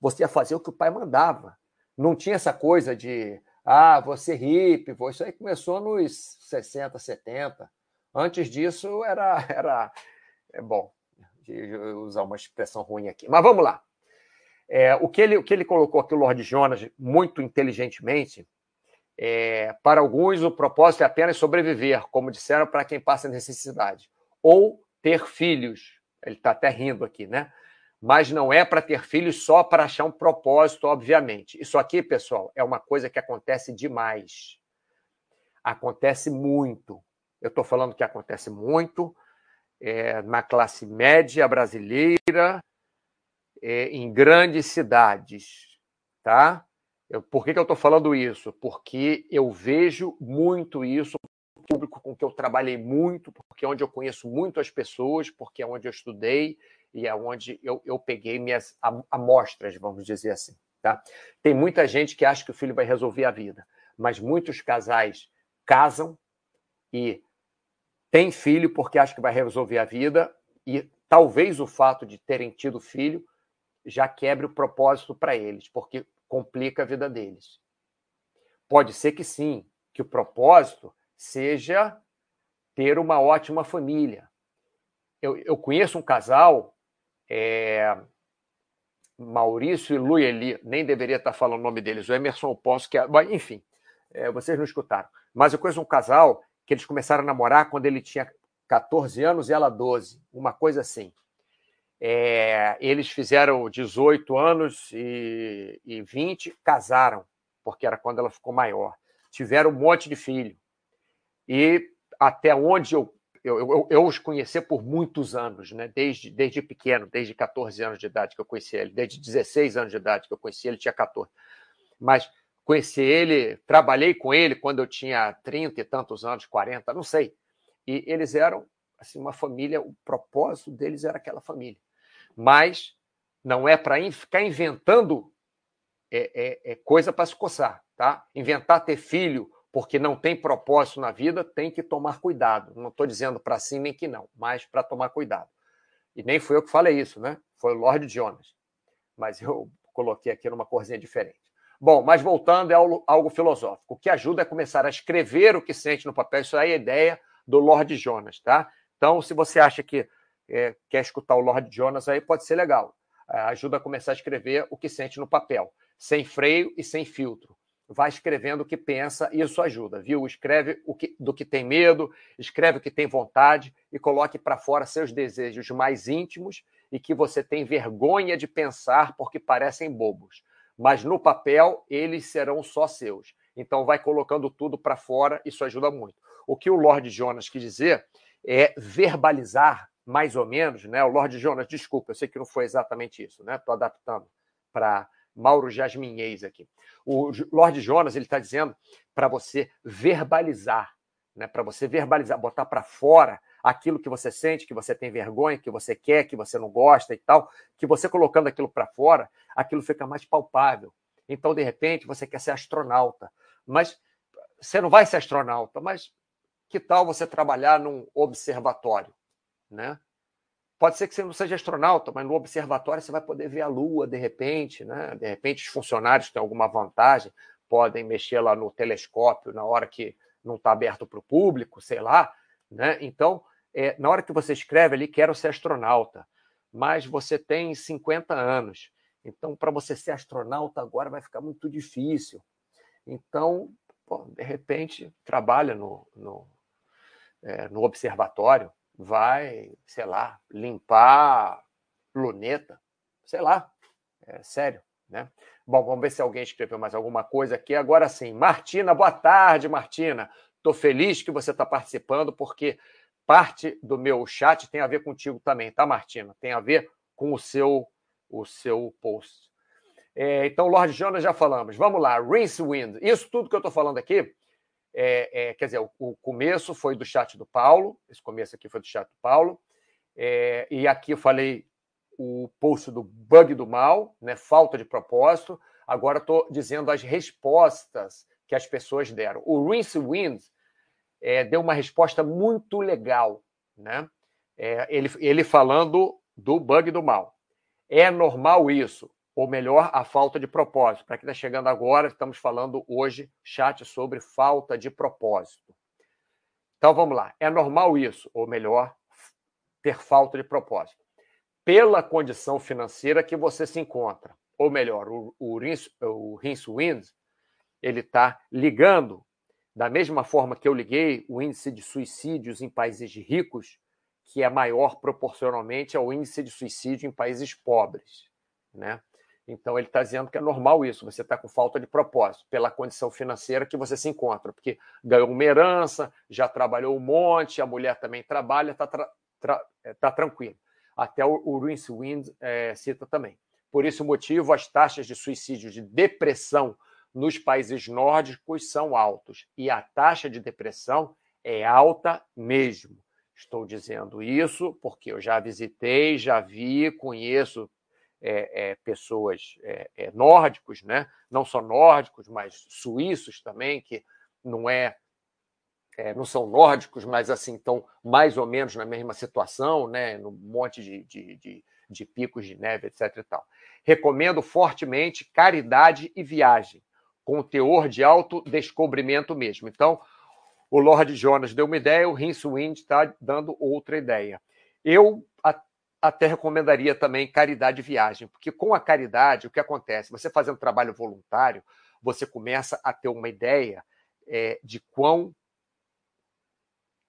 você ia fazer o que o pai mandava. Não tinha essa coisa de, ah, você hippie, isso aí começou nos 60, 70. Antes disso era, era é bom, usar uma expressão ruim aqui. Mas vamos lá. É, o, que ele, o que ele colocou aqui, o Lord Jonas, muito inteligentemente, é, para alguns o propósito é apenas sobreviver, como disseram para quem passa necessidade, ou ter filhos. Ele está até rindo aqui, né? Mas não é para ter filhos só para achar um propósito, obviamente. Isso aqui, pessoal, é uma coisa que acontece demais. Acontece muito. Eu estou falando que acontece muito é, na classe média brasileira, é, em grandes cidades, tá? Eu, por que, que eu estou falando isso? Porque eu vejo muito isso público com que eu trabalhei muito, porque é onde eu conheço muito as pessoas, porque é onde eu estudei, e é onde eu, eu peguei minhas amostras, vamos dizer assim. Tá? Tem muita gente que acha que o filho vai resolver a vida, mas muitos casais casam e têm filho porque acham que vai resolver a vida, e talvez o fato de terem tido filho já quebre o propósito para eles, porque complica a vida deles. Pode ser que sim, que o propósito seja ter uma ótima família. Eu, eu conheço um casal é, Maurício e Lueli, nem deveria estar falando o nome deles, o Emerson Ponce, que é, enfim, é, vocês não escutaram. Mas eu conheço um casal que eles começaram a namorar quando ele tinha 14 anos e ela 12, uma coisa assim. É, eles fizeram 18 anos e, e 20, casaram, porque era quando ela ficou maior. Tiveram um monte de filho. E até onde eu eu, eu, eu, os conheci por muitos anos, né? desde, desde pequeno, desde 14 anos de idade que eu conheci ele, desde 16 anos de idade que eu conheci ele, tinha 14. Mas conheci ele, trabalhei com ele quando eu tinha 30 e tantos anos, 40, não sei. E eles eram assim uma família, o propósito deles era aquela família. Mas não é para ficar inventando é, é, é coisa para se coçar, tá? Inventar ter filho porque não tem propósito na vida, tem que tomar cuidado. Não estou dizendo para sim nem que não, mas para tomar cuidado. E nem fui eu que falei isso, né? Foi o Lord Jonas. Mas eu coloquei aqui numa corzinha diferente. Bom, mas voltando, é algo filosófico. O que ajuda é começar a escrever o que sente no papel. Isso aí é a ideia do Lord Jonas, tá? Então, se você acha que é, quer escutar o Lord Jonas aí, pode ser legal. É, ajuda a começar a escrever o que sente no papel, sem freio e sem filtro vai escrevendo o que pensa, e isso ajuda, viu? Escreve o que, do que tem medo, escreve o que tem vontade e coloque para fora seus desejos mais íntimos e que você tem vergonha de pensar porque parecem bobos, mas no papel eles serão só seus. Então vai colocando tudo para fora, isso ajuda muito. O que o Lord Jonas quis dizer é verbalizar mais ou menos, né? O Lord Jonas, desculpa, eu sei que não foi exatamente isso, né? Estou adaptando para Mauro Jasminhês aqui. O Lord Jonas ele está dizendo para você verbalizar, né? Para você verbalizar, botar para fora aquilo que você sente, que você tem vergonha, que você quer, que você não gosta e tal, que você colocando aquilo para fora, aquilo fica mais palpável. Então, de repente, você quer ser astronauta, mas você não vai ser astronauta, mas que tal você trabalhar num observatório, né? Pode ser que você não seja astronauta, mas no observatório você vai poder ver a Lua de repente, né? De repente os funcionários têm alguma vantagem, podem mexer lá no telescópio na hora que não está aberto para o público, sei lá, né? Então é, na hora que você escreve ali, quero ser astronauta, mas você tem 50 anos. Então, para você ser astronauta agora vai ficar muito difícil. Então, pô, de repente, trabalha no, no, é, no observatório, vai, sei lá, limpar luneta, sei lá, é sério, né? Bom, vamos ver se alguém escreveu mais alguma coisa aqui. Agora sim, Martina, boa tarde, Martina. Estou feliz que você está participando, porque parte do meu chat tem a ver contigo também, tá, Martina? Tem a ver com o seu, o seu post. É, então, Lord Jonas já falamos. Vamos lá, Rinse Wind. Isso tudo que eu estou falando aqui, é, é, quer dizer, o, o, começo foi do chat do Paulo, esse começo aqui foi do chat do Paulo, é, e aqui eu falei o post do bug do mal, né, falta de propósito. Agora estou dizendo as respostas que as pessoas deram. O Rinse Wind é, deu uma resposta muito legal, né? É, ele, ele falando do bug do mal. É normal isso, ou melhor, a falta de propósito. Para quem está chegando agora, estamos falando hoje, chat, sobre falta de propósito. Então vamos lá. É normal isso, ou melhor, ter falta de propósito. Pela condição financeira que você se encontra. Ou melhor, o, o, o Rince Wind, ele está ligando da mesma forma que eu liguei o índice de suicídios em países ricos, que é maior proporcionalmente ao índice de suicídio em países pobres. Né? Então, ele está dizendo que é normal isso, você está com falta de propósito, pela condição financeira que você se encontra, porque ganhou uma herança, já trabalhou um monte, a mulher também trabalha, está tra tra é, tá tranquilo. Até o, o Rince Wind é, cita também. Por esse motivo, as taxas de suicídio, de depressão nos países nórdicos são altos e a taxa de depressão é alta mesmo. Estou dizendo isso porque eu já visitei, já vi, conheço é, é, pessoas é, é nórdicos, né? não só nórdicos, mas suíços também, que não é, é, não são nórdicos, mas assim estão mais ou menos na mesma situação, né? no monte de, de, de, de picos de neve, etc. E tal. Recomendo fortemente caridade e viagem com teor de autodescobrimento mesmo. Então, o Lord Jonas deu uma ideia, o Rince Wind está dando outra ideia. Eu até recomendaria também caridade viagem, porque com a caridade, o que acontece? Você fazendo trabalho voluntário, você começa a ter uma ideia é, de quão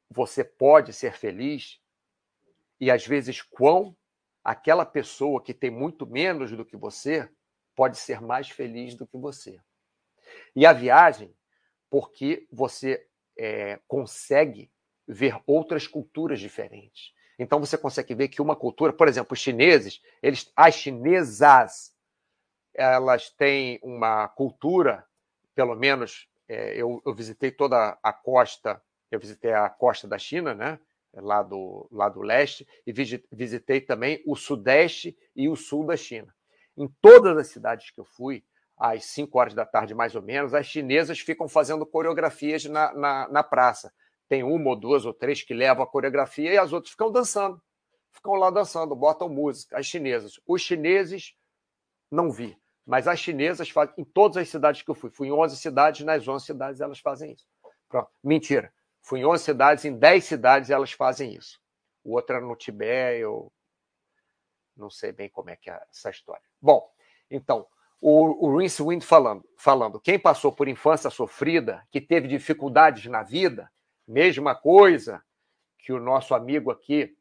você pode ser feliz e às vezes quão aquela pessoa que tem muito menos do que você pode ser mais feliz do que você. E a viagem, porque você é, consegue ver outras culturas diferentes. Então você consegue ver que uma cultura, por exemplo, os chineses, eles, as chinesas, elas têm uma cultura, pelo menos é, eu, eu, visitei toda a costa, eu visitei a costa da China, né? Lá do, lá do leste, e visitei também o sudeste e o sul da China. Em todas as cidades que eu fui, às 5 horas da tarde, mais ou menos, as chinesas ficam fazendo coreografias na, na, na, praça. Tem uma ou duas ou três que levam a coreografia e as outras ficam dançando. Ficam lá dançando, botam música. As chinesas. Os chineses, não vi. Mas as chinesas fazem em todas as cidades que eu fui. Fui em 11 cidades, nas 11 cidades elas fazem isso. Pronto. Mentira. Fui em 11 cidades, em 10 cidades elas fazem isso. O outro era no Tibete, eu não sei bem como é que é essa história. Bom, então, o, o Rince Wind falando, falando, quem passou por infância sofrida, que teve dificuldades na vida, mesma coisa que o nosso amigo aqui,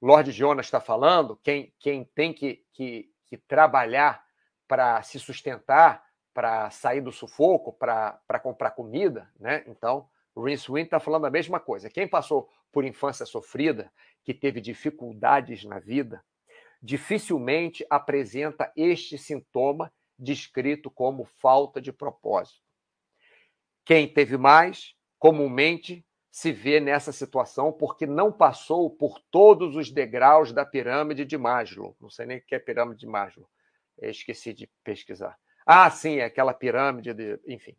Lord Jonas está falando, quem, quem tem que, que, que trabalhar para se sustentar, para sair do sufoco, para comprar comida, né? Então, o Rince Wynn está falando a mesma coisa. Quem passou por infância sofrida, que teve dificuldades na vida, dificilmente apresenta este sintoma descrito como falta de propósito. Quem teve mais, comumente se vê nessa situação porque não passou por todos os degraus da pirâmide de Maslow. Não sei nem o que é pirâmide de Maslow. Eu esqueci de pesquisar. Ah, sim, é aquela pirâmide de. Enfim.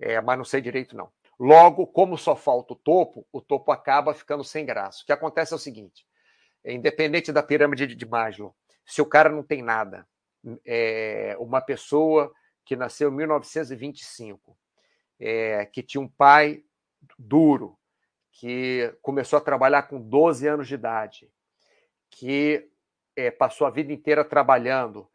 É, mas não sei direito, não. Logo, como só falta o topo, o topo acaba ficando sem graça. O que acontece é o seguinte: independente da pirâmide de Maslow, se o cara não tem nada, é uma pessoa que nasceu em 1925, é, que tinha um pai duro, que começou a trabalhar com 12 anos de idade, que é, passou a vida inteira trabalhando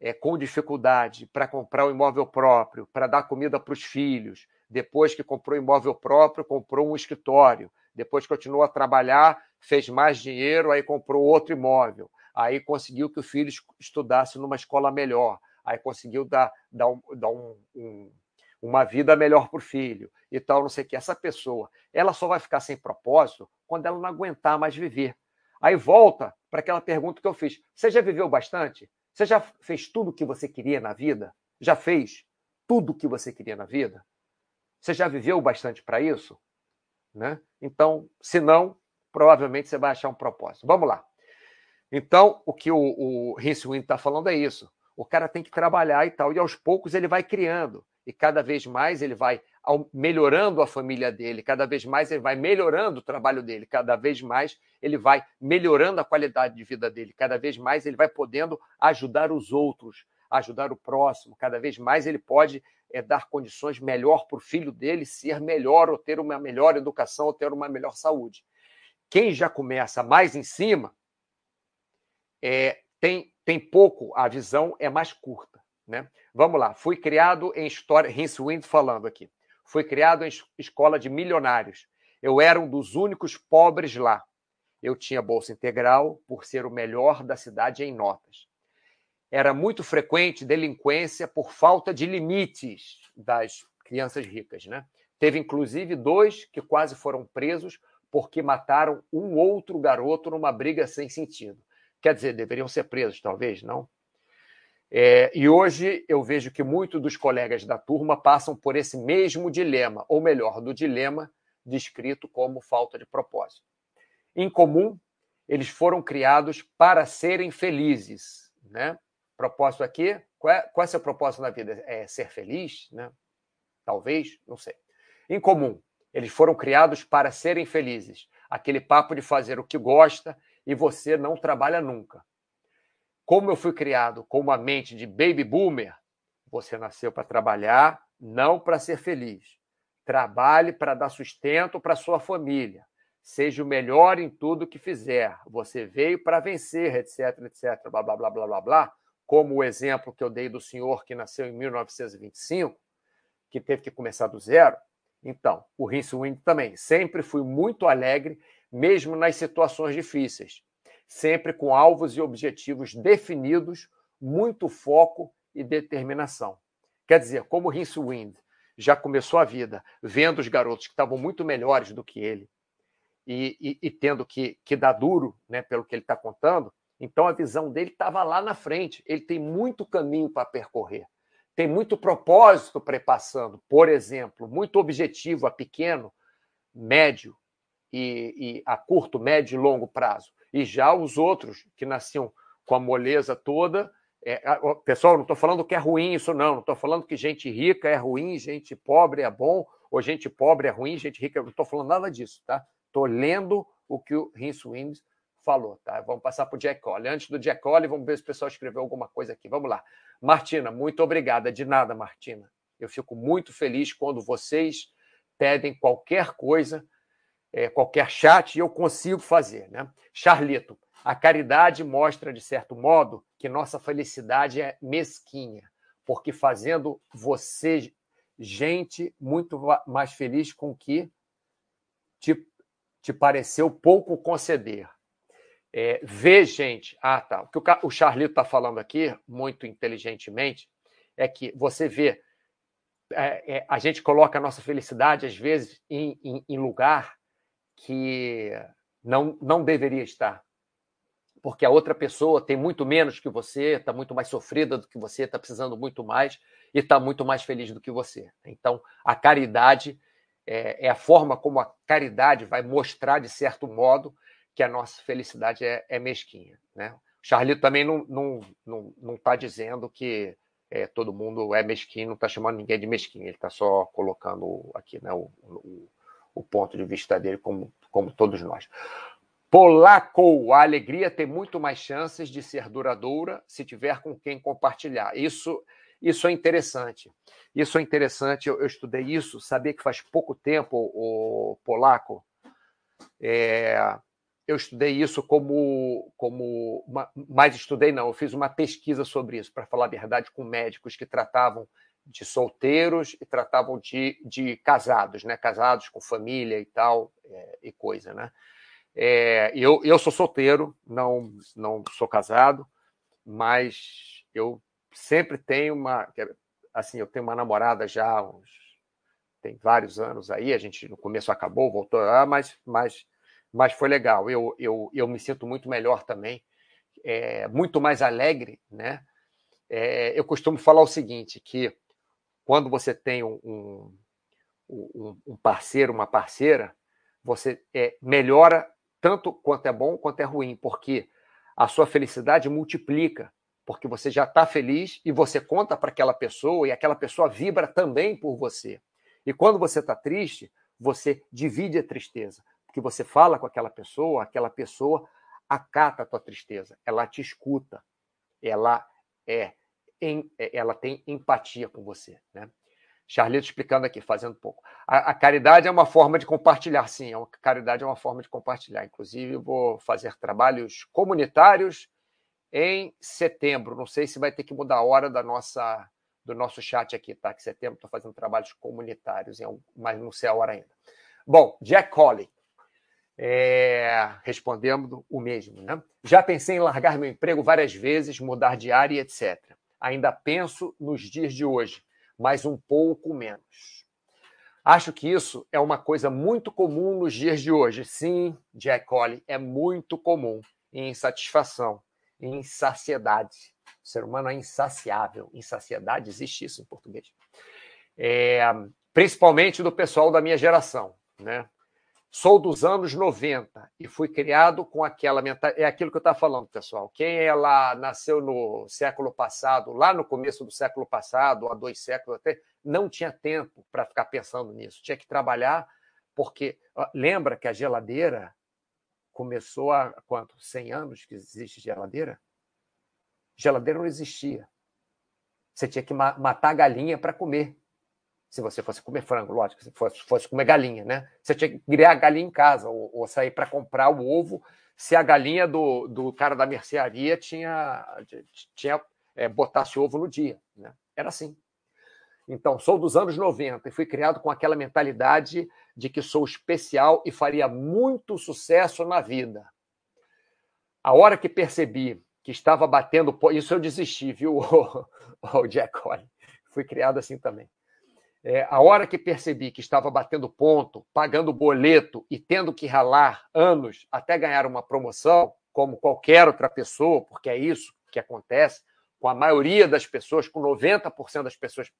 é, com dificuldade para comprar um imóvel próprio, para dar comida para os filhos. Depois que comprou imóvel próprio, comprou um escritório. Depois continuou a trabalhar, fez mais dinheiro, aí comprou outro imóvel. Aí conseguiu que o filho estudasse numa escola melhor. Aí conseguiu dar, dar, dar um, um uma vida melhor para o filho e tal, não sei o que. Essa pessoa, ela só vai ficar sem propósito quando ela não aguentar mais viver. Aí volta para aquela pergunta que eu fiz: você já viveu bastante? Você já fez tudo o que você queria na vida? Já fez tudo o que você queria na vida? Você já viveu bastante para isso? Né? Então, se não, provavelmente você vai achar um propósito. Vamos lá. Então, o que o, o Rince está falando é isso. O cara tem que trabalhar e tal, e aos poucos ele vai criando e cada vez mais ele vai melhorando a família dele, cada vez mais ele vai melhorando o trabalho dele, cada vez mais ele vai melhorando a qualidade de vida dele, cada vez mais ele vai podendo ajudar os outros, ajudar o próximo, cada vez mais ele pode é, dar condições melhor para o filho dele ser melhor, ou ter uma melhor educação, ou ter uma melhor saúde. Quem já começa mais em cima é, tem, tem pouco, a visão é mais curta. Né? Vamos lá, fui criado em história, Rince Wind falando aqui, fui criado em escola de milionários. Eu era um dos únicos pobres lá. Eu tinha bolsa integral por ser o melhor da cidade em notas. Era muito frequente delinquência por falta de limites das crianças ricas. Né? Teve inclusive dois que quase foram presos porque mataram um outro garoto numa briga sem sentido. Quer dizer, deveriam ser presos, talvez, não? É, e hoje eu vejo que muitos dos colegas da turma passam por esse mesmo dilema, ou melhor, do dilema descrito como falta de propósito. Em comum, eles foram criados para serem felizes. Né? Propósito aqui, qual é, qual é seu propósito na vida? É ser feliz? Né? Talvez, não sei. Em comum, eles foram criados para serem felizes. Aquele papo de fazer o que gosta e você não trabalha nunca. Como eu fui criado com uma mente de baby boomer, você nasceu para trabalhar, não para ser feliz. Trabalhe para dar sustento para sua família. Seja o melhor em tudo que fizer. Você veio para vencer, etc, etc, blá, blá, blá, blá, blá, blá. Como o exemplo que eu dei do senhor que nasceu em 1925, que teve que começar do zero. Então, o Rince Wind também. Sempre fui muito alegre, mesmo nas situações difíceis sempre com alvos e objetivos definidos, muito foco e determinação. Quer dizer, como Rince Wind já começou a vida vendo os garotos que estavam muito melhores do que ele e, e, e tendo que, que dar duro, né, pelo que ele está contando, então a visão dele estava lá na frente. Ele tem muito caminho para percorrer, tem muito propósito para ir passando. Por exemplo, muito objetivo a pequeno, médio e, e a curto, médio e longo prazo. E já os outros que nasciam com a moleza toda. É, pessoal, não estou falando que é ruim isso, não. Não estou falando que gente rica é ruim, gente pobre é bom, ou gente pobre é ruim, gente rica. Não estou falando nada disso, tá? Estou lendo o que o Rince Winds falou, tá? Vamos passar para o Jack Collie. Antes do Jack Collie, vamos ver se o pessoal escreveu alguma coisa aqui. Vamos lá. Martina, muito obrigada. De nada, Martina. Eu fico muito feliz quando vocês pedem qualquer coisa é, qualquer chat eu consigo fazer. Né? Charlito, a caridade mostra, de certo modo, que nossa felicidade é mesquinha, porque fazendo você gente muito mais feliz com que te, te pareceu pouco conceder. é, ver gente. Ah, tá. O que o Charlito está falando aqui, muito inteligentemente, é que você vê. É, é, a gente coloca a nossa felicidade, às vezes, em, em, em lugar que não, não deveria estar. Porque a outra pessoa tem muito menos que você, está muito mais sofrida do que você, está precisando muito mais e está muito mais feliz do que você. Então, a caridade é, é, a forma como a caridade vai mostrar, de certo modo, que a nossa felicidade é, é mesquinha. Né? O Charlito também não está não, não, não tá dizendo que é, todo mundo é mesquinho, não está chamando ninguém de mesquinho, ele está só colocando aqui né, o, o, o, ponto de vista dele, como, como todos nós. Polaco, a alegria tem muito mais chances de ser duradoura se tiver com quem compartilhar. Isso, isso é interessante. Isso é interessante. Eu, eu estudei isso, sabia que faz pouco tempo o polaco. É, eu estudei isso como, como uma, mais estudei não, eu fiz uma pesquisa sobre isso, para falar a verdade, com médicos que tratavam de solteiros e tratavam de, de casados, né? Casados com família e tal, é, e coisa, né? É, eu, eu sou solteiro, não, não sou casado, mas eu sempre tenho uma. Assim, eu tenho uma namorada já uns. Tem vários anos aí, a gente no começo acabou, voltou, ah, mas, mas mas foi legal. Eu, eu, eu me sinto muito melhor também, é, muito mais alegre, né? É, eu costumo falar o seguinte, que quando você tem um, um, um parceiro, uma parceira, você é, melhora tanto quanto é bom quanto é ruim, porque a sua felicidade multiplica, porque você já está feliz e você conta para aquela pessoa e aquela pessoa vibra também por você. E quando você está triste, você divide a tristeza que você fala com aquela pessoa, aquela pessoa acata a tua tristeza, ela te escuta, ela é, em, é, ela tem empatia com você, né? Charlito explicando aqui, fazendo pouco. A, a, caridade é uma forma de compartilhar, sim. A caridade é uma forma de compartilhar. Inclusive, vou fazer trabalhos comunitários em setembro. Não sei se vai ter que mudar a hora da nossa do nosso chat aqui, tá? Que setembro estou fazendo trabalhos comunitários, mas não sei a hora ainda. Bom, Jack Colley é, respondendo o mesmo. Né? Já pensei em largar meu emprego várias vezes, mudar de área, etc. Ainda penso nos dias de hoje, mas um pouco menos. Acho que isso é uma coisa muito comum nos dias de hoje. Sim, Jack Collie, é muito comum. Insatisfação, insaciedade. O ser humano é insaciável. Insaciedade, existe isso em português. É, principalmente do pessoal da minha geração. Né? Sou dos anos 90 e fui criado com aquela mentalidade. É aquilo que eu estava falando, pessoal. Quem ela nasceu no século passado, lá no começo do século passado, há dois séculos até, não tinha tempo para ficar pensando nisso. Tinha que trabalhar, porque lembra que a geladeira começou há quanto? 100 anos que existe geladeira? Geladeira não existia. Você tinha que matar galinha para comer se você fosse comer frango, lógico, se fosse, fosse comer galinha, né? Você tinha que criar a galinha em casa ou, ou sair para comprar o ovo se a galinha do, do cara da mercearia tinha, tinha é, botasse ovo no dia, né? Era assim. Então, sou dos anos 90 e fui criado com aquela mentalidade de que sou especial e faria muito sucesso na vida. A hora que percebi que estava batendo, isso eu desisti, viu, o, Jack Holly. Fui criado assim também. É, a hora que percebi que estava batendo ponto, pagando boleto e tendo que ralar anos até ganhar uma promoção, como qualquer outra pessoa, porque é isso que acontece com a maioria das pessoas, com 90% das pessoas,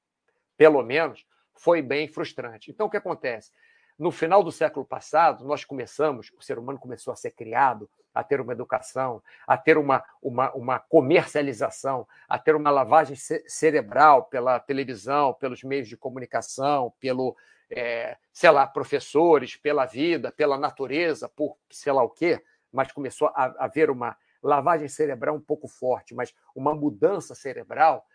pelo menos, foi bem frustrante. Então, o que acontece? No final do século passado, nós começamos, o ser humano começou a ser criado, a ter uma educação, a ter uma, uma, uma comercialização, a ter uma lavagem cerebral pela televisão, pelos meios de comunicação, pelo, é, sei lá, professores, pela vida, pela natureza, por sei lá o quê, mas começou a haver uma lavagem cerebral um pouco forte, mas uma mudança cerebral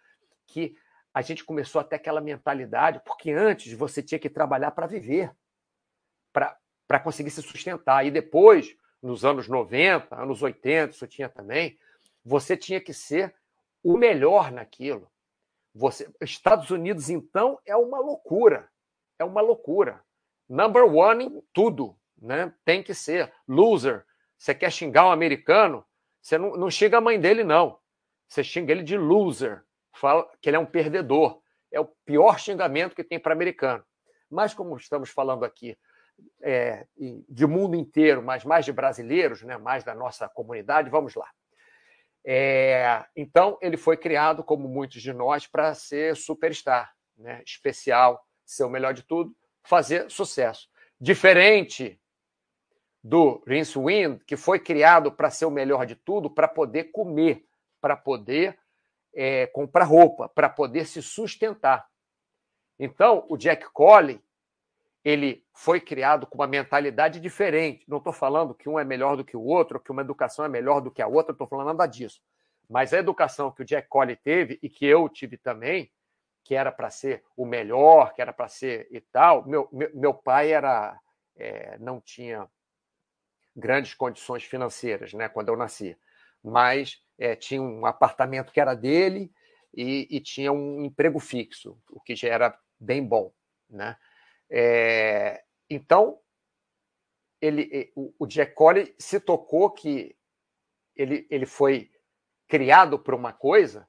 que a gente começou a ter aquela mentalidade, porque antes você tinha que trabalhar para viver para conseguir se sustentar. E depois, nos anos 90, anos 80, isso tinha também, você tinha que ser o melhor naquilo. Você, Estados Unidos, então, é uma loucura. É uma loucura. Number one em tudo. Né? Tem que ser. Loser. Você quer xingar um americano, você não, não xinga a mãe dele, não. Você xinga ele de loser, fala que ele é um perdedor. É o pior xingamento que tem para americano. Mas como estamos falando aqui é, de mundo inteiro, mas mais de brasileiros, né, mais da nossa comunidade, vamos lá. É, então, ele foi criado, como muitos de nós, para ser superstar, né, especial, ser o melhor de tudo, fazer sucesso. Diferente do Rince Wind, que foi criado para ser o melhor de tudo, para poder comer, para poder é, comprar roupa, para poder se sustentar. Então, o Jack Collie ele foi criado com uma mentalidade diferente. Não estou falando que um é melhor do que o outro, que uma educação é melhor do que a outra, estou falando nada disso. Mas a educação que o Jack Collie teve e que eu tive também, que era para ser o melhor, que era para ser e tal, meu, meu, meu pai era é, não tinha grandes condições financeiras, né, quando eu nasci, mas é, tinha um apartamento que era dele e, e tinha um emprego fixo, o que já era bem bom, né? É, então, ele, o Jack Collie se tocou que ele, ele foi criado por uma coisa,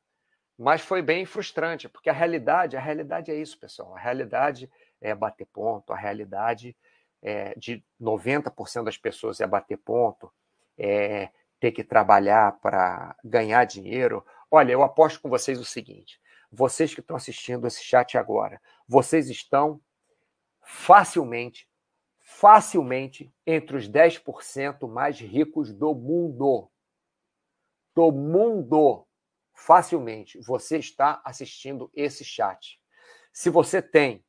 mas foi bem frustrante, porque a realidade, a realidade é isso, pessoal. A realidade é bater ponto, a realidade é, de 90% das pessoas é bater ponto, é ter que trabalhar para ganhar dinheiro. Olha, eu aposto com vocês o seguinte: vocês que estão assistindo esse chat agora, vocês estão facilmente, facilmente entre os 10% mais ricos do mundo. Do mundo. Facilmente. Você está assistindo esse chat. Se você tem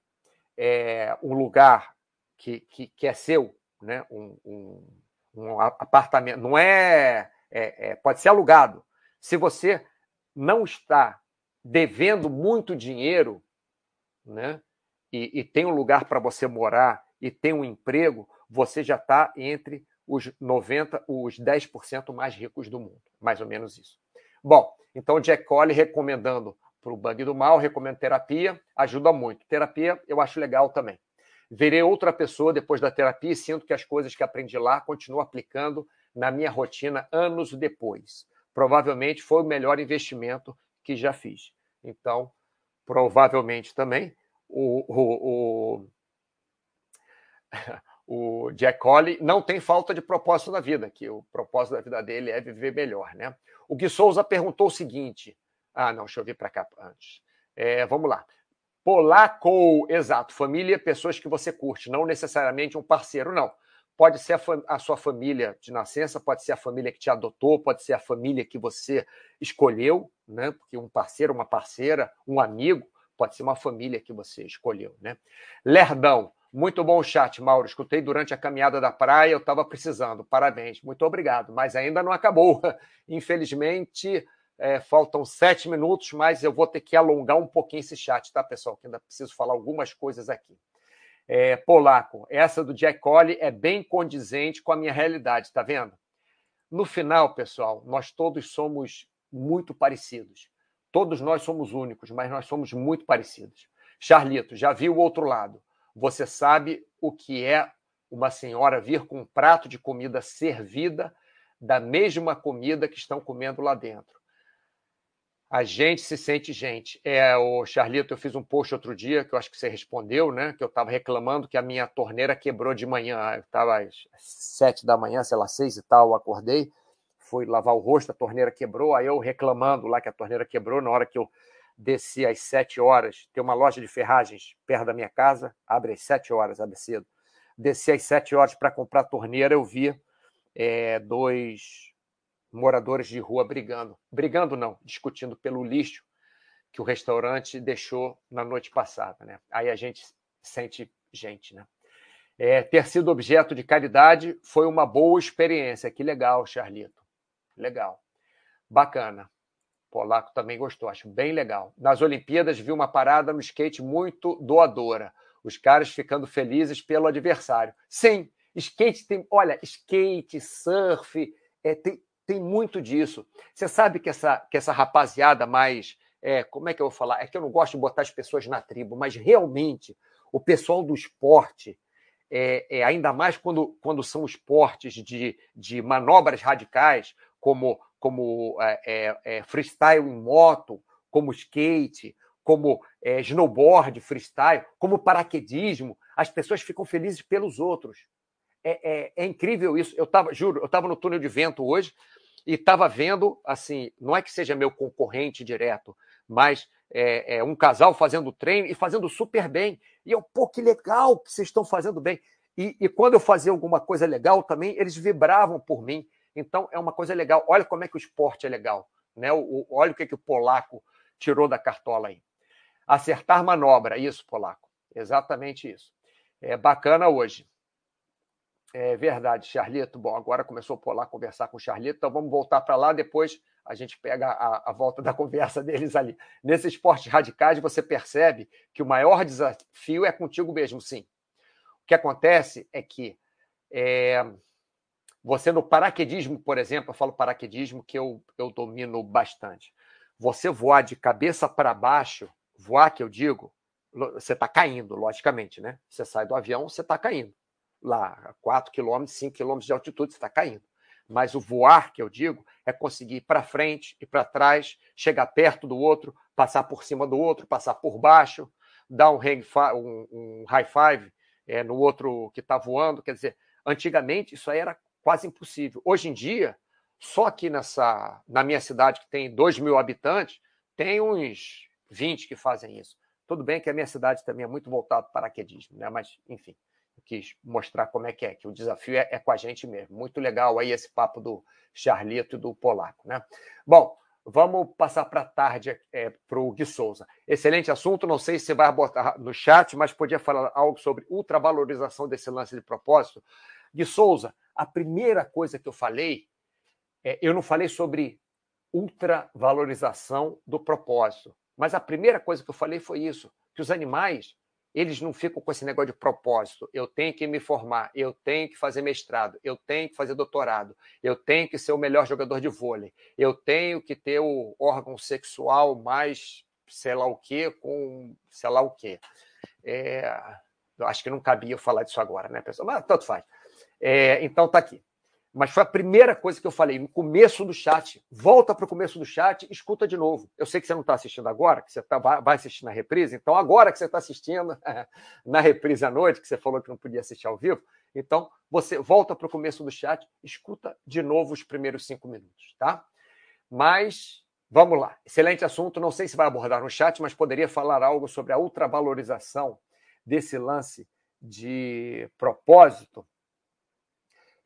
é, um lugar que, que, que, é seu, né? um, um, um apartamento, não é, é, é, pode ser alugado. Se você não está devendo muito dinheiro, né? E, e tem um lugar para você morar e tem um emprego, você já está entre os 90, os 10% mais ricos do mundo, mais ou menos isso. Bom, então Jack Collie recomendando para o bug do mal, recomendo terapia, ajuda muito. Terapia eu acho legal também. Verei outra pessoa depois da terapia e sinto que as coisas que aprendi lá continuo aplicando na minha rotina anos depois. Provavelmente foi o melhor investimento que já fiz. Então, provavelmente também o, o, o, o Jack Collie não tem falta de propósito na vida, que o propósito da vida dele é viver melhor, né? O Gui Souza perguntou o seguinte. Ah, não, deixa eu vir para cá antes. É, vamos lá. Polaco, exato. Família, pessoas que você curte, não necessariamente um parceiro, não. Pode ser a, a, sua família de nascença, pode ser a família que te adotou, pode ser a família que você escolheu, né? Porque um parceiro, uma parceira, um amigo, pode ser uma família que você escolheu, né? Lerdão, muito bom o chat, Mauro. Escutei durante a caminhada da praia, eu estava precisando. Parabéns, muito obrigado. Mas ainda não acabou. Infelizmente, é, faltam sete minutos, mas eu vou ter que alongar um pouquinho esse chat, tá, pessoal? Que ainda preciso falar algumas coisas aqui. É, Polaco, essa do Jack Collie é bem condizente com a minha realidade, tá vendo? No final, pessoal, nós todos somos muito parecidos. Todos nós somos únicos, mas nós somos muito parecidos. Charlito, já viu o outro lado. Você sabe o que é uma senhora vir com um prato de comida servida da mesma comida que estão comendo lá dentro. A gente se sente gente. É, o Charlito, eu fiz um post outro dia que eu acho que você respondeu, né? Que eu estava reclamando que a minha torneira quebrou de manhã. Eu estava às sete da manhã, sei lá, seis e tal, acordei fui lavar o rosto, a torneira quebrou, aí eu reclamando lá que a torneira quebrou, na hora que eu desci às sete horas, tem uma loja de ferragens perto da minha casa, abre às sete horas, abre cedo. Desci às sete horas para comprar a torneira, eu vi é, dois moradores de rua brigando. Brigando não, discutindo pelo lixo que o restaurante deixou na noite passada. Né? Aí a gente sente gente, né? É, ter sido objeto de caridade foi uma boa experiência. Que legal, Charlito. Legal. Bacana. Polaco também gostou, acho bem legal. Nas Olimpíadas vi uma parada no skate muito doadora. Os caras ficando felizes pelo adversário. Sim, skate tem. Olha, skate, surf, é, tem, tem muito disso. Você sabe que essa, que essa rapaziada mais. É, como é que eu vou falar? É que eu não gosto de botar as pessoas na tribo, mas realmente o pessoal do esporte é, é, ainda mais quando, quando são esportes de, de manobras radicais, como, como é, é, é freestyle em moto, como skate, como é, snowboard, freestyle, como paraquedismo, as pessoas ficam felizes pelos outros. É, é incrível isso. Eu tava, juro, eu estava no túnel de vento hoje e estava vendo, assim, não é que seja meu concorrente direto, mas é, é, um casal fazendo treino e fazendo super bem. E eu, pô, que legal que vocês estão fazendo bem. E, e, quando eu fazia alguma coisa legal também, eles vibravam por mim. Então é uma coisa legal. Olha como é que o esporte é legal. Né? O, o, olha o que, que o polaco tirou da cartola aí. Acertar manobra, isso, polaco. Exatamente isso. É bacana hoje. É verdade, Charlito. Bom, agora começou o polaco conversar com o Charlito, então vamos voltar para lá depois a gente pega a, a, volta da conversa deles ali. Nesses esportes radicais, você percebe que o maior desafio é contigo mesmo, sim. O que acontece é que é, você no paraquedismo, por exemplo, eu falo paraquedismo que eu, eu domino bastante. Você voar de cabeça para baixo, voar que eu digo, você está caindo, logicamente, né? Você sai do avião, você está caindo. Lá, 4 km, 5 km de altitude, você está caindo. Mas o voar, que eu digo, é conseguir ir para frente e para trás, chegar perto do outro, passar por cima do outro, passar por baixo, dar um, um, um high five é, no outro que está voando. Quer dizer, antigamente isso aí era quase impossível. Hoje em dia, só aqui nessa, na minha cidade, que tem 2 mil habitantes, tem uns 20 que fazem isso. Tudo bem que a minha cidade também é muito voltada para paraquedismo, né? mas, enfim quis mostrar como é que é, que o desafio é, é, com a gente mesmo. Muito legal aí esse papo do Charlito e do Polaco, né? Bom, vamos passar para a tarde é, para o Gui Souza. Excelente assunto, não sei se vai botar no chat, mas podia falar algo sobre ultravalorização desse lance de propósito. Gui Souza, a primeira coisa que eu falei, é, eu não falei sobre ultravalorização do propósito, mas a primeira coisa que eu falei foi isso, que os animais eles não ficam com esse negócio de propósito. Eu tenho que me formar, eu tenho que fazer mestrado, eu tenho que fazer doutorado, eu tenho que ser o melhor jogador de vôlei, eu tenho que ter o órgão sexual mais sei lá o quê, com sei lá o quê. É, eu acho que não cabia eu falar disso agora, né, pessoal? Mas tanto faz. É, então tá aqui. Mas foi a primeira coisa que eu falei no começo do chat. Volta para o começo do chat, escuta de novo. Eu sei que você não está assistindo agora, que você tá, vai assistir na reprise. Então, agora que você está assistindo na reprise à noite, que você falou que não podia assistir ao vivo, então você volta para o começo do chat, escuta de novo os primeiros cinco minutos, tá? Mas vamos lá. Excelente assunto. Não sei se vai abordar no chat, mas poderia falar algo sobre a ultravalorização desse lance de propósito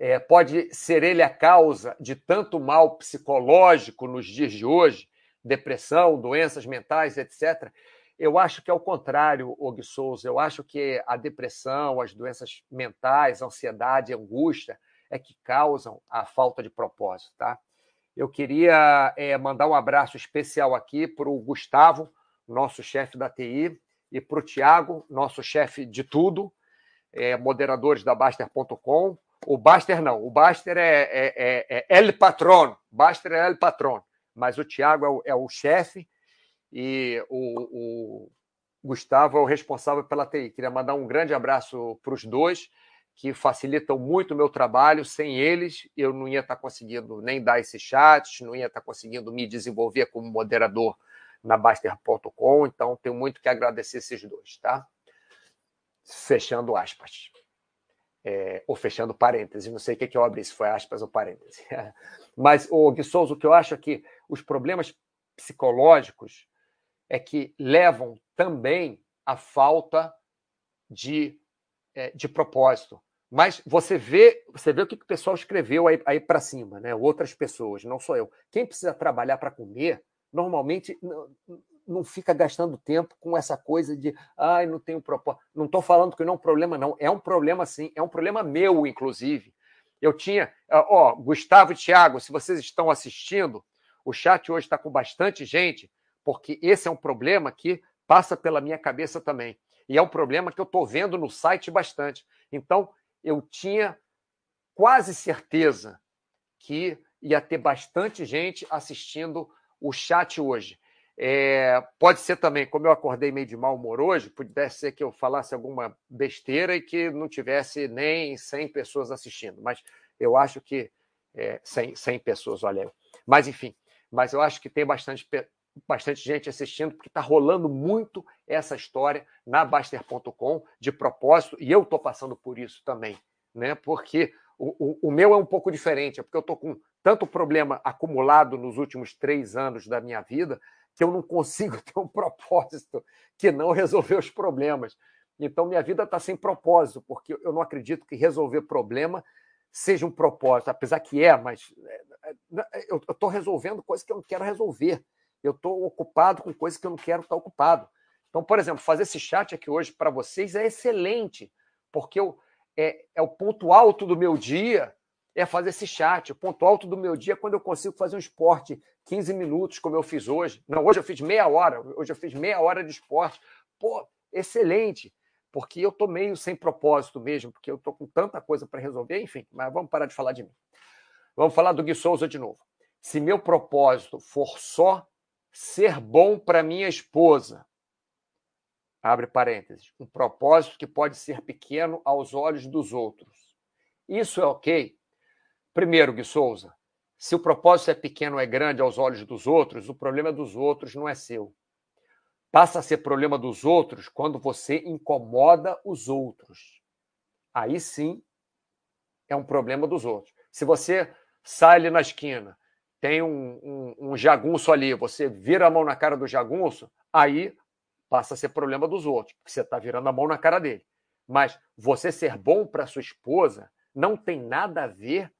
é, pode ser ele a causa de tanto mal psicológico nos dias de hoje, depressão, doenças mentais, etc. Eu acho que é o contrário, Og Souza. Eu acho que a depressão, as doenças mentais, a ansiedade, a angústia é que causam a falta de propósito, tá? Eu queria é, mandar um abraço especial aqui para o Gustavo, nosso chefe da TI, e para o Tiago, nosso chefe de tudo, é, moderadores da Baster.com, o Baster não, o Baster é, é, é, é El Patron, Baster é El Patron, mas o Thiago é o, é o chefe e o, o, Gustavo é o responsável pela TI. Queria mandar um grande abraço para os dois, que facilitam muito o meu trabalho. Sem eles, eu não ia estar conseguindo nem dar esses chats, não ia estar conseguindo me desenvolver como moderador na Baster.com. Então, tenho muito que agradecer esses dois, tá? Fechando aspas é, ou fechando parênteses, não sei o que, que eu abri, se foi aspas ou parênteses. Mas, o Gui Souza, o que eu acho é que os problemas psicológicos é que levam também à falta de, é, de propósito. Mas você vê, você vê o que o pessoal escreveu aí, aí para cima, né? Outras pessoas, não sou eu. Quem precisa trabalhar para comer, normalmente não fica gastando tempo com essa coisa de ai, não tenho propósito. Não estou falando que não é um problema, não. É um problema sim, é um problema meu, inclusive. Eu tinha, ó, Gustavo e Thiago, se vocês estão assistindo, o chat hoje está com bastante gente, porque esse é um problema que passa pela minha cabeça também. E é um problema que eu estou vendo no site bastante. Então, eu tinha quase certeza que ia ter bastante gente assistindo o chat hoje. É, pode ser também, como eu acordei meio de mau humor hoje, pudesse ser que eu falasse alguma besteira e que não tivesse nem 100 pessoas assistindo. Mas eu acho que. É, 100, 100 pessoas, olha aí. Mas, enfim, mas eu acho que tem bastante, bastante gente assistindo, porque está rolando muito essa história na Baster.com de propósito, e eu estou passando por isso também, né? Porque o, o, o meu é um pouco diferente, é porque eu estou com tanto problema acumulado nos últimos três anos da minha vida que eu não consigo ter um propósito que não resolver os problemas. Então, minha vida está sem propósito, porque eu não acredito que resolver problema seja um propósito, apesar que é, mas é, é, é, eu estou resolvendo coisas que eu não quero resolver. Eu estou ocupado com coisas que eu não quero estar ocupado. Então, por exemplo, fazer esse chat aqui hoje para vocês é excelente, porque eu, é, é o ponto alto do meu dia é fazer esse chat. O ponto alto do meu dia é quando eu consigo fazer um esporte 15 minutos, como eu fiz hoje. Não, hoje eu fiz meia hora. Hoje eu fiz meia hora de esporte. Pô, excelente. Porque eu tô meio sem propósito mesmo, porque eu tô com tanta coisa para resolver. Enfim, mas vamos parar de falar de mim. Vamos falar do Gui Souza de novo. Se meu propósito for só ser bom para minha esposa, abre parênteses, um propósito que pode ser pequeno aos olhos dos outros. Isso é ok? Primeiro, Gui Souza, se o propósito é pequeno ou é grande aos olhos dos outros, o problema dos outros não é seu. Passa a ser problema dos outros quando você incomoda os outros. Aí sim é um problema dos outros. Se você sai ali na esquina, tem um, um, um jagunço ali, você vira a mão na cara do jagunço, aí passa a ser problema dos outros, porque você está virando a mão na cara dele. Mas você ser bom para sua esposa não tem nada a ver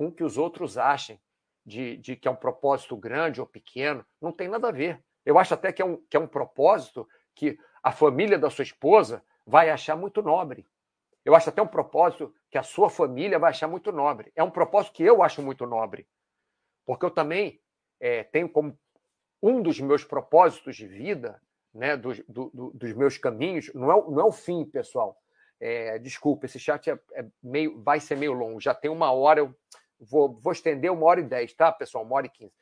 com o que os outros achem de, de, que é um propósito grande ou pequeno. Não tem nada a ver. Eu acho até que é, um, que é um propósito que a família da sua esposa vai achar muito nobre. Eu acho até um propósito que a sua família vai achar muito nobre. É um propósito que eu acho muito nobre. Porque eu também é, tenho como um dos meus propósitos de vida, né, dos, do, dos meus caminhos, não é, não é o fim, pessoal. É, desculpa, esse chat é, é, meio, vai ser meio longo. Já tem uma hora, eu Vou, vou estender uma hora e dez, tá, pessoal? Uma hora e quinze.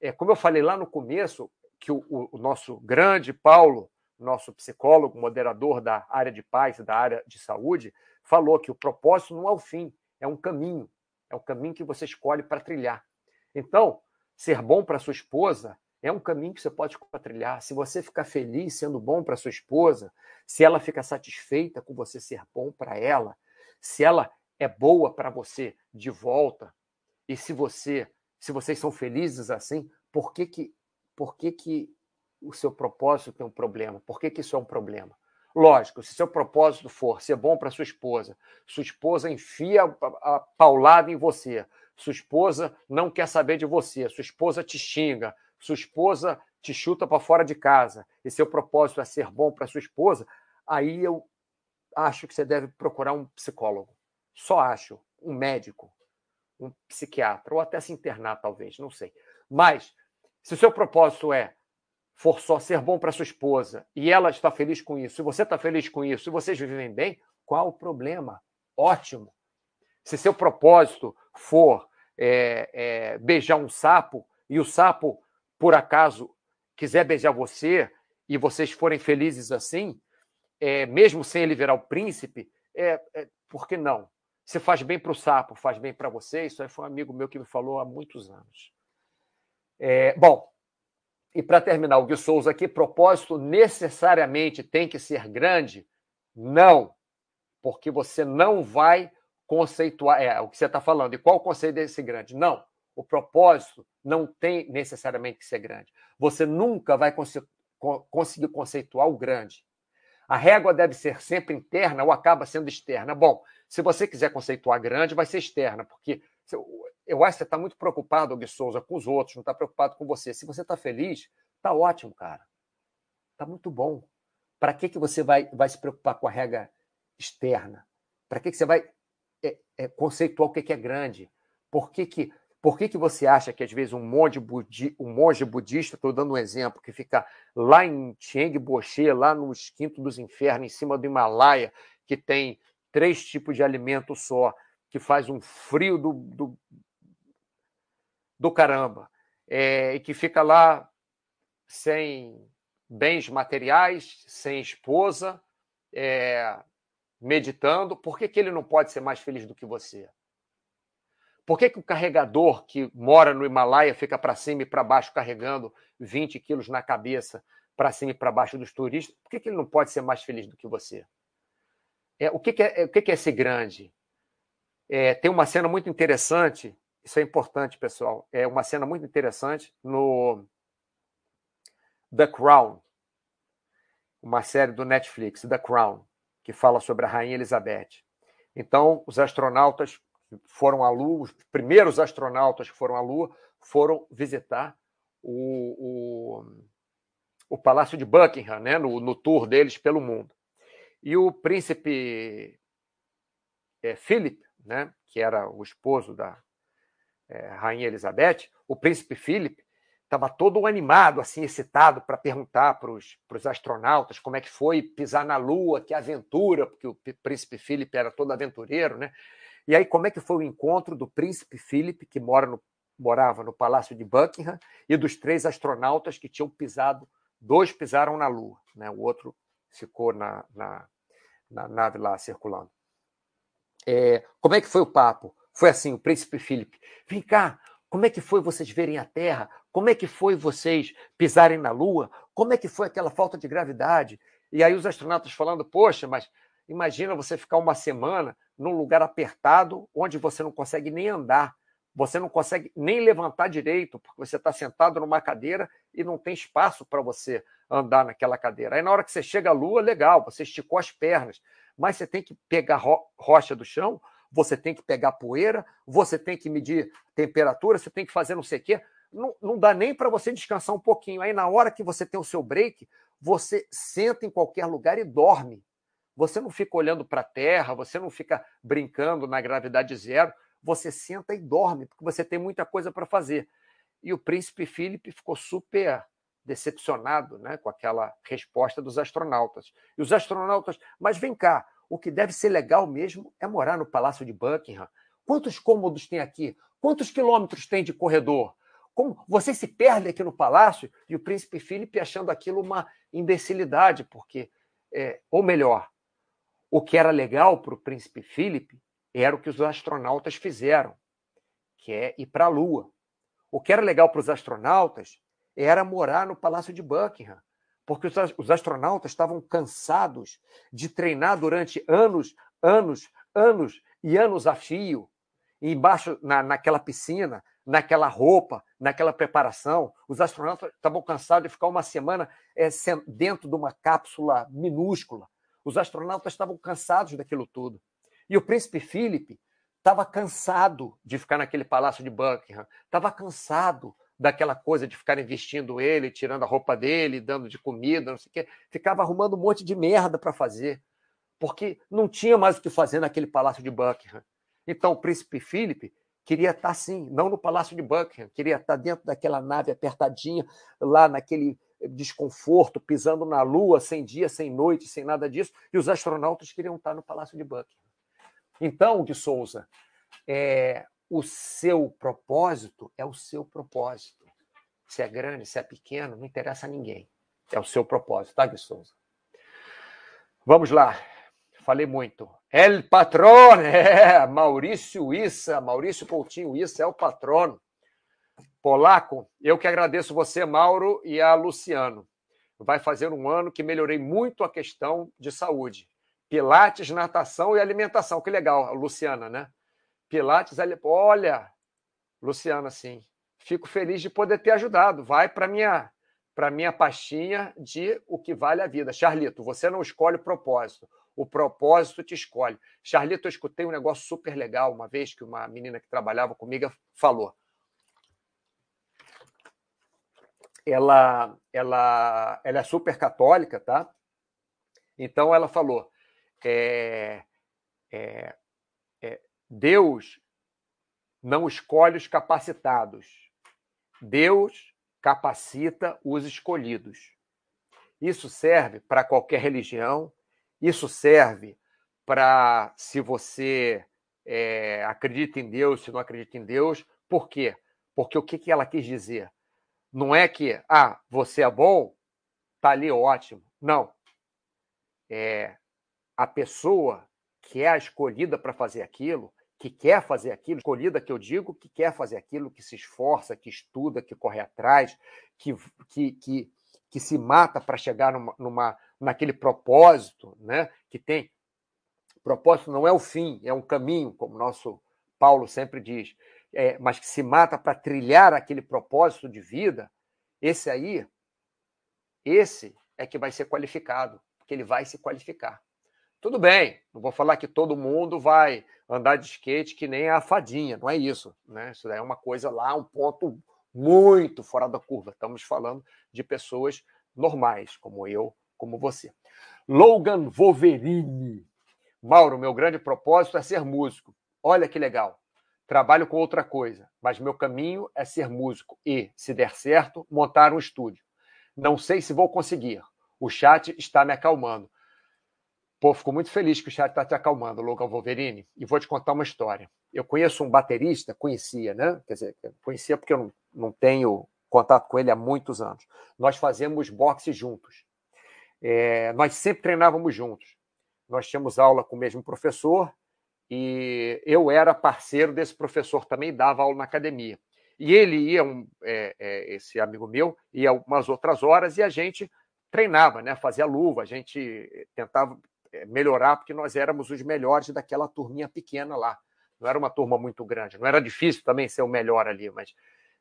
É, como eu falei lá no começo, que o, o, nosso grande Paulo, nosso psicólogo, moderador da área de paz e da área de saúde, falou que o propósito não é o fim, é um caminho. É o caminho que você escolhe para trilhar. Então, ser bom para sua esposa é um caminho que você pode trilhar. Se você ficar feliz sendo bom para sua esposa, se ela fica satisfeita com você ser bom para ela, se ela é boa para você de volta, e se você, se vocês são felizes assim, por que que, por que, que o seu propósito tem um problema? Por que, que isso é um problema? Lógico, se seu propósito for ser bom para sua esposa, sua esposa enfia a, a paulada em você, sua esposa não quer saber de você, sua esposa te xinga, sua esposa te chuta para fora de casa, e seu propósito é ser bom para sua esposa, aí eu acho que você deve procurar um psicólogo. Só acho um médico, um psiquiatra, ou até se internar, talvez, não sei. Mas, se o seu propósito é for só ser bom para sua esposa e ela está feliz com isso, e você está feliz com isso, e vocês vivem bem, qual o problema? Ótimo. Se seu propósito for é, é, beijar um sapo e o sapo, por acaso, quiser beijar você e vocês forem felizes assim, é, mesmo sem ele virar o príncipe, é, é por que não? Se faz bem para o sapo, faz bem para você. Isso aí foi um amigo meu que me falou há muitos anos. É, bom, e para terminar, o Gui Souza aqui, propósito necessariamente tem que ser grande? Não, porque você não vai conceituar. É o que você está falando. E qual o conceito desse grande? Não, o propósito não tem necessariamente que ser grande. Você nunca vai conseguir conceituar o grande. A régua deve ser sempre interna ou acaba sendo externa. Bom, se você quiser conceituar grande, vai ser externa, porque eu acho que você está muito preocupado, Gui Souza, com os outros, não está preocupado com você. Se você está feliz, está ótimo, cara. Está muito bom. Para que, que você vai, vai se preocupar com a regra externa? Para que, que você vai é, é, conceituar o que, que é grande? Por que, que por que, que você acha que, às vezes, um monge, budi, um monge budista, estou dando um exemplo, que fica lá em Chiang Boche, lá no quinto dos infernos, em cima do Himalaia, que tem três tipos de alimento só, que faz um frio do, do, do caramba, é, e que fica lá sem bens materiais, sem esposa, é, meditando, por que, que ele não pode ser mais feliz do que você? Por que, que o carregador que mora no Himalaia fica para cima e para baixo carregando 20 quilos na cabeça para cima e para baixo dos turistas? Por que, que ele não pode ser mais feliz do que você? É, o que, que é, o que, que é esse grande? É, tem uma cena muito interessante, isso é importante, pessoal. É uma cena muito interessante no The Crown, uma série do Netflix, The Crown, que fala sobre a Rainha Elizabeth. Então, os astronautas foram à Lua, os primeiros astronautas que foram à Lua foram visitar o, o, o Palácio de Buckingham, né, no, no, tour deles pelo mundo. E o príncipe é, Philip, né, que era o esposo da é, Rainha Elizabeth, o príncipe Philip estava todo animado, assim, excitado para perguntar para os astronautas como é que foi pisar na Lua, que aventura, porque o príncipe Philip era todo aventureiro, né? E aí, como é que foi o encontro do príncipe Philip, que mora no, morava no Palácio de Buckingham, e dos três astronautas que tinham pisado, dois pisaram na Lua, né? o outro ficou na, na, na nave lá circulando. É, como é que foi o papo? Foi assim, o príncipe Philip, vem cá, como é que foi vocês verem a Terra? Como é que foi vocês pisarem na Lua? Como é que foi aquela falta de gravidade? E aí os astronautas falando, poxa, mas imagina você ficar uma semana num lugar apertado, onde você não consegue nem andar, você não consegue nem levantar direito, porque você está sentado numa cadeira e não tem espaço para você andar naquela cadeira. Aí, na hora que você chega à lua, legal, você esticou as pernas, mas você tem que pegar ro rocha do chão, você tem que pegar poeira, você tem que medir temperatura, você tem que fazer não sei o quê. Não, não dá nem para você descansar um pouquinho. Aí, na hora que você tem o seu break, você senta em qualquer lugar e dorme. Você não fica olhando para a Terra, você não fica brincando na gravidade zero, você senta e dorme, porque você tem muita coisa para fazer. E o príncipe Felipe ficou super decepcionado né, com aquela resposta dos astronautas. E os astronautas, mas vem cá, o que deve ser legal mesmo é morar no Palácio de Buckingham. Quantos cômodos tem aqui? Quantos quilômetros tem de corredor? Como você se perde aqui no palácio? E o príncipe Felipe achando aquilo uma imbecilidade, porque, é, ou melhor, o que era legal para o príncipe Philip era o que os astronautas fizeram, que é ir para a Lua. O que era legal para os astronautas era morar no Palácio de Buckingham, porque os astronautas estavam cansados de treinar durante anos, anos, anos e anos a fio, embaixo na, naquela piscina, naquela roupa, naquela preparação. Os astronautas estavam cansados de ficar uma semana é, dentro de uma cápsula minúscula, os astronautas estavam cansados daquilo tudo. E o príncipe Philip estava cansado de ficar naquele palácio de Buckingham, estava cansado daquela coisa de ficarem vestindo ele, tirando a roupa dele, dando de comida, não sei o quê. Ficava arrumando um monte de merda para fazer, porque não tinha mais o que fazer naquele palácio de Buckingham. Então o príncipe Philip queria estar assim, não no palácio de Buckingham, queria estar dentro daquela nave apertadinha, lá naquele desconforto, pisando na Lua, sem dia, sem noite, sem nada disso, e os astronautas queriam estar no Palácio de Buckingham. Então, de Souza, é, o seu propósito é o seu propósito. Se é grande, se é pequeno, não interessa a ninguém. É o seu propósito, tá, de Souza? Vamos lá. Falei muito. El patrão, é, Maurício Issa, Maurício Coutinho Issa é o patrono. Polaco, eu que agradeço você, Mauro, e a Luciano. Vai fazer um ano que melhorei muito a questão de saúde. Pilates, natação e alimentação. Que legal, Luciana, né? Pilates, olha, Luciana, sim. Fico feliz de poder ter ajudado. Vai para minha para minha pastinha de o que vale a vida. Charlito, você não escolhe o propósito. O propósito te escolhe. Charlito, eu escutei um negócio super legal uma vez que uma menina que trabalhava comigo falou. ela, ela, ela é super católica, tá? Então ela falou: é, é, Deus não escolhe os capacitados, Deus capacita os escolhidos. Isso serve para qualquer religião, isso serve para se você é, acredita em Deus, se não acredita em Deus. Por quê? Porque o que, que ela quis dizer? Não é que, ah, você é bom, tá ali ótimo. Não. É a pessoa que é a escolhida para fazer aquilo, que quer fazer aquilo, escolhida que eu digo, que quer fazer aquilo, que se esforça, que estuda, que corre atrás, que, que, que, que se mata para chegar numa, numa, naquele propósito, né? que tem. Propósito não é o fim, é um caminho, como nosso Paulo sempre diz, é, mas que se mata para trilhar aquele propósito de vida, esse aí, esse é que vai ser qualificado, porque ele vai se qualificar. Tudo bem, não vou falar que todo mundo vai andar de skate que nem a fadinha, não é isso. Né? Isso é uma coisa lá, um ponto muito fora da curva. Estamos falando de pessoas normais, como eu, como você. Logan Wolverine. Mauro, meu grande propósito é ser músico. Olha que legal. Trabalho com outra coisa, mas meu caminho é ser músico e, se der certo, montar um estúdio. Não sei se vou conseguir. O chat está me acalmando. Pô, fico muito feliz que o chat está te acalmando, Logan Wolverine, e vou te contar uma história. Eu conheço um baterista, conhecia, né? Quer dizer, conhecia porque eu não, não tenho contato com ele há muitos anos. Nós fazemos boxe juntos. É, nós sempre treinávamos juntos. Nós tínhamos aula com o mesmo professor e eu era parceiro desse professor também, dava aula na academia. E ele ia, um, é, é, esse amigo meu, ia umas outras horas e a gente treinava, né? fazia luva, a gente tentava melhorar, porque nós éramos os melhores daquela turminha pequena lá. Não era uma turma muito grande, não era difícil também ser o melhor ali, mas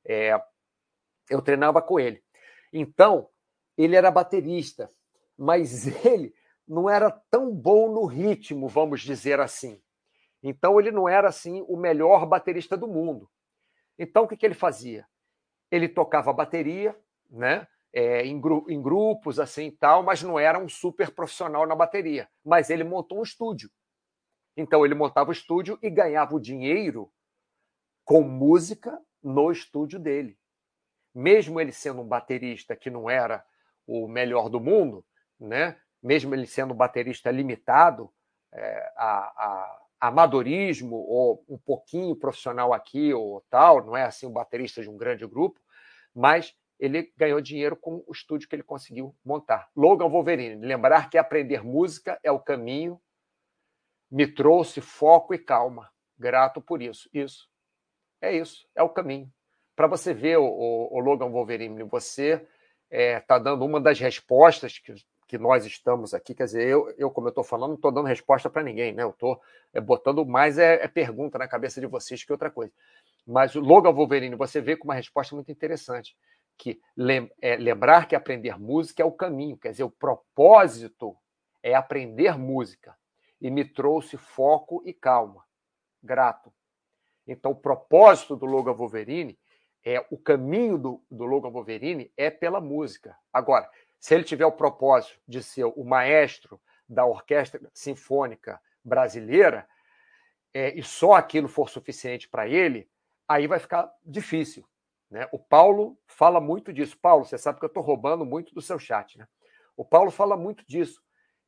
é, eu treinava com ele. Então, ele era baterista, mas ele não era tão bom no ritmo, vamos dizer assim. Então, ele não era assim o melhor baterista do mundo. Então, o que, que ele fazia? Ele tocava bateria, né? É, em, gru em, grupos assim tal, mas não era um super profissional na bateria. Mas ele montou um estúdio. Então ele montava o estúdio e ganhava o dinheiro com música no estúdio dele. Mesmo ele sendo um baterista que não era o melhor do mundo, né? mesmo ele sendo um baterista limitado é, a, a, amadorismo ou um pouquinho profissional aqui ou tal, não é assim um baterista de um grande grupo, mas ele ganhou dinheiro com o estúdio que ele conseguiu montar. Logan Wolverine, lembrar que aprender música é o caminho, me trouxe foco e calma. Grato por isso. Isso. É isso, é o caminho. Para você ver, o, o, Logan Wolverine, você está é, tá dando uma das respostas que, que nós estamos aqui. Quer dizer, eu, eu como eu estou falando, não estou dando resposta para ninguém, né? Eu estou é, botando mais é, é pergunta na cabeça de vocês que outra coisa. Mas o Logan Wolverine, você vê com uma resposta muito interessante que é, lembrar que aprender música é o caminho, quer dizer, o propósito é aprender música. E me trouxe foco e calma. Grato. Então, o propósito do Logan Wolverine é o caminho do, do Logan Wolverine é pela música. Agora, se ele tiver o propósito de ser o maestro da orquestra sinfônica brasileira, é, e só aquilo for suficiente para ele, aí vai ficar difícil. Né? O Paulo fala muito disso. Paulo, você sabe que eu estou roubando muito do seu chat. Né? O Paulo fala muito disso.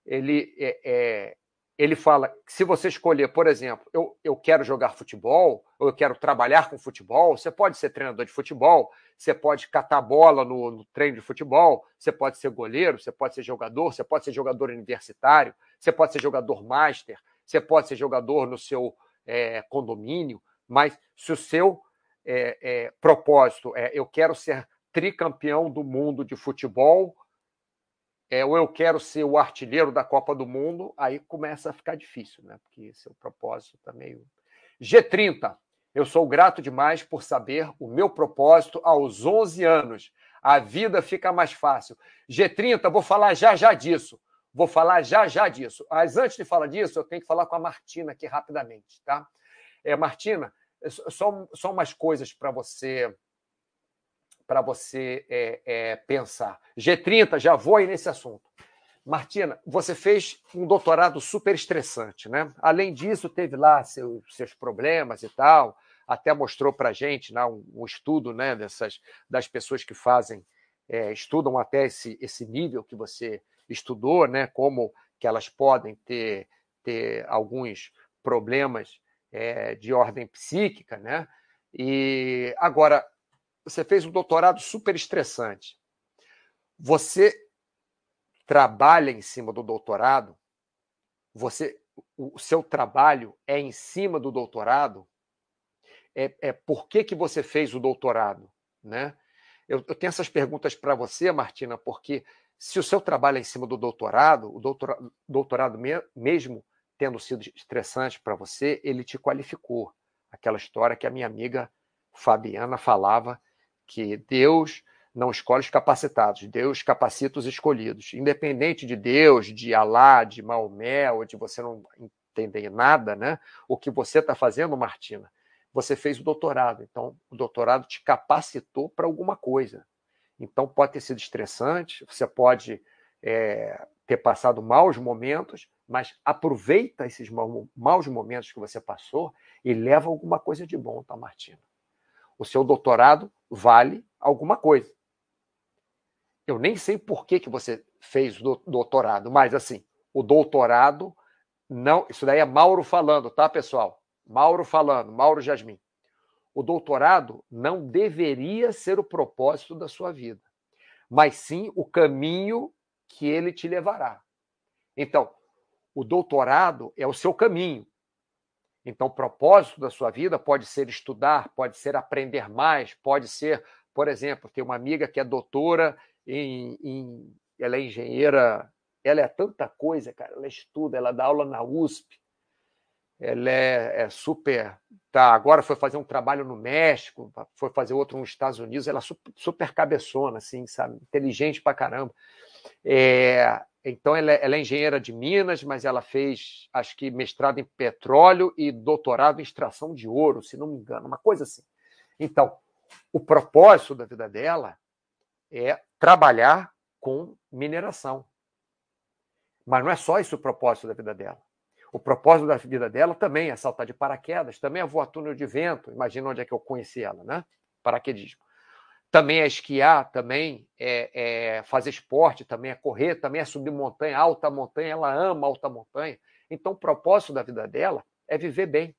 Ele, é, é, ele fala que se você escolher, por exemplo, eu, eu quero jogar futebol, ou eu quero trabalhar com futebol, você pode ser treinador de futebol, você pode catar bola no, no treino de futebol, você pode ser goleiro, você pode ser jogador, você pode ser jogador universitário, você pode ser jogador master, você pode ser jogador no seu é, condomínio, mas se o seu é, é, propósito é eu quero ser tricampeão do mundo de futebol, é, ou eu quero ser o artilheiro da Copa do Mundo, aí começa a ficar difícil, né? Porque seu propósito está meio. G30. Eu sou grato demais por saber o meu propósito aos 11 anos. A vida fica mais fácil. G30, vou falar já já disso. Vou falar já já disso. Mas antes de falar disso, eu tenho que falar com a Martina aqui rapidamente, tá? É, Martina, só, só umas coisas para você para você é, é, pensar. G30, já vou aí nesse assunto. Martina, você fez um doutorado super estressante, né? Além disso, teve lá seus, seus problemas e tal, até mostrou para a gente né, um, um, estudo né, dessas, das pessoas que fazem, é, estudam até esse, esse nível que você estudou, né? Como que elas podem ter, ter alguns problemas é, de ordem psíquica, né? E agora você fez um doutorado super estressante. Você trabalha em cima do doutorado? Você, o seu trabalho é em cima do doutorado? É, é por que, que você fez o doutorado, né? Eu, eu tenho essas perguntas para você, Martina, porque se o seu trabalho é em cima do doutorado, o doutorado, doutorado mesmo tendo sido estressante para você, ele te qualificou. Aquela história que a minha amiga Fabiana falava que Deus não escolhe os capacitados, Deus capacita os escolhidos. Independente de Deus, de Alá, de Maomé, ou de você não entender nada, né? O que você está fazendo, Martina, você fez o doutorado. Então, o doutorado te capacitou para alguma coisa. Então, pode ter sido estressante, você pode é, ter passado maus momentos, mas aproveita esses maus momentos que você passou e leva alguma coisa de bom, tá, Martina? O seu doutorado vale alguma coisa. Eu nem sei por que, que você fez o doutorado, mas assim, o doutorado não. Isso daí é Mauro falando, tá, pessoal? Mauro falando, Mauro Jasmin. O doutorado não deveria ser o propósito da sua vida, mas sim o caminho que ele te levará. Então, o doutorado é o seu caminho. Então, o propósito da sua vida pode ser estudar, pode ser aprender mais, pode ser, por exemplo, ter uma amiga que é doutora em, em ela é engenheira, ela é tanta coisa, cara. Ela estuda, ela dá aula na USP, ela é, é, super. Tá, agora foi fazer um trabalho no México, foi fazer outro nos Estados Unidos, ela é super, cabeçona, assim, sabe? Inteligente pra caramba. É, então, ela é, ela é, engenheira de Minas, mas ela fez, acho que, mestrado em petróleo e doutorado em extração de ouro, se não me engano, uma coisa assim. Então, o propósito da vida dela é trabalhar com mineração. Mas não é só isso o propósito da vida dela. O propósito da vida dela também é saltar de paraquedas, também é voar túnel de vento. Imagina onde é que eu conheci ela, né? Paraquedismo. Também é esquiar, também é, é fazer esporte, também é correr, também é subir montanha, alta montanha. Ela ama alta montanha. Então, o propósito da vida dela é viver bem.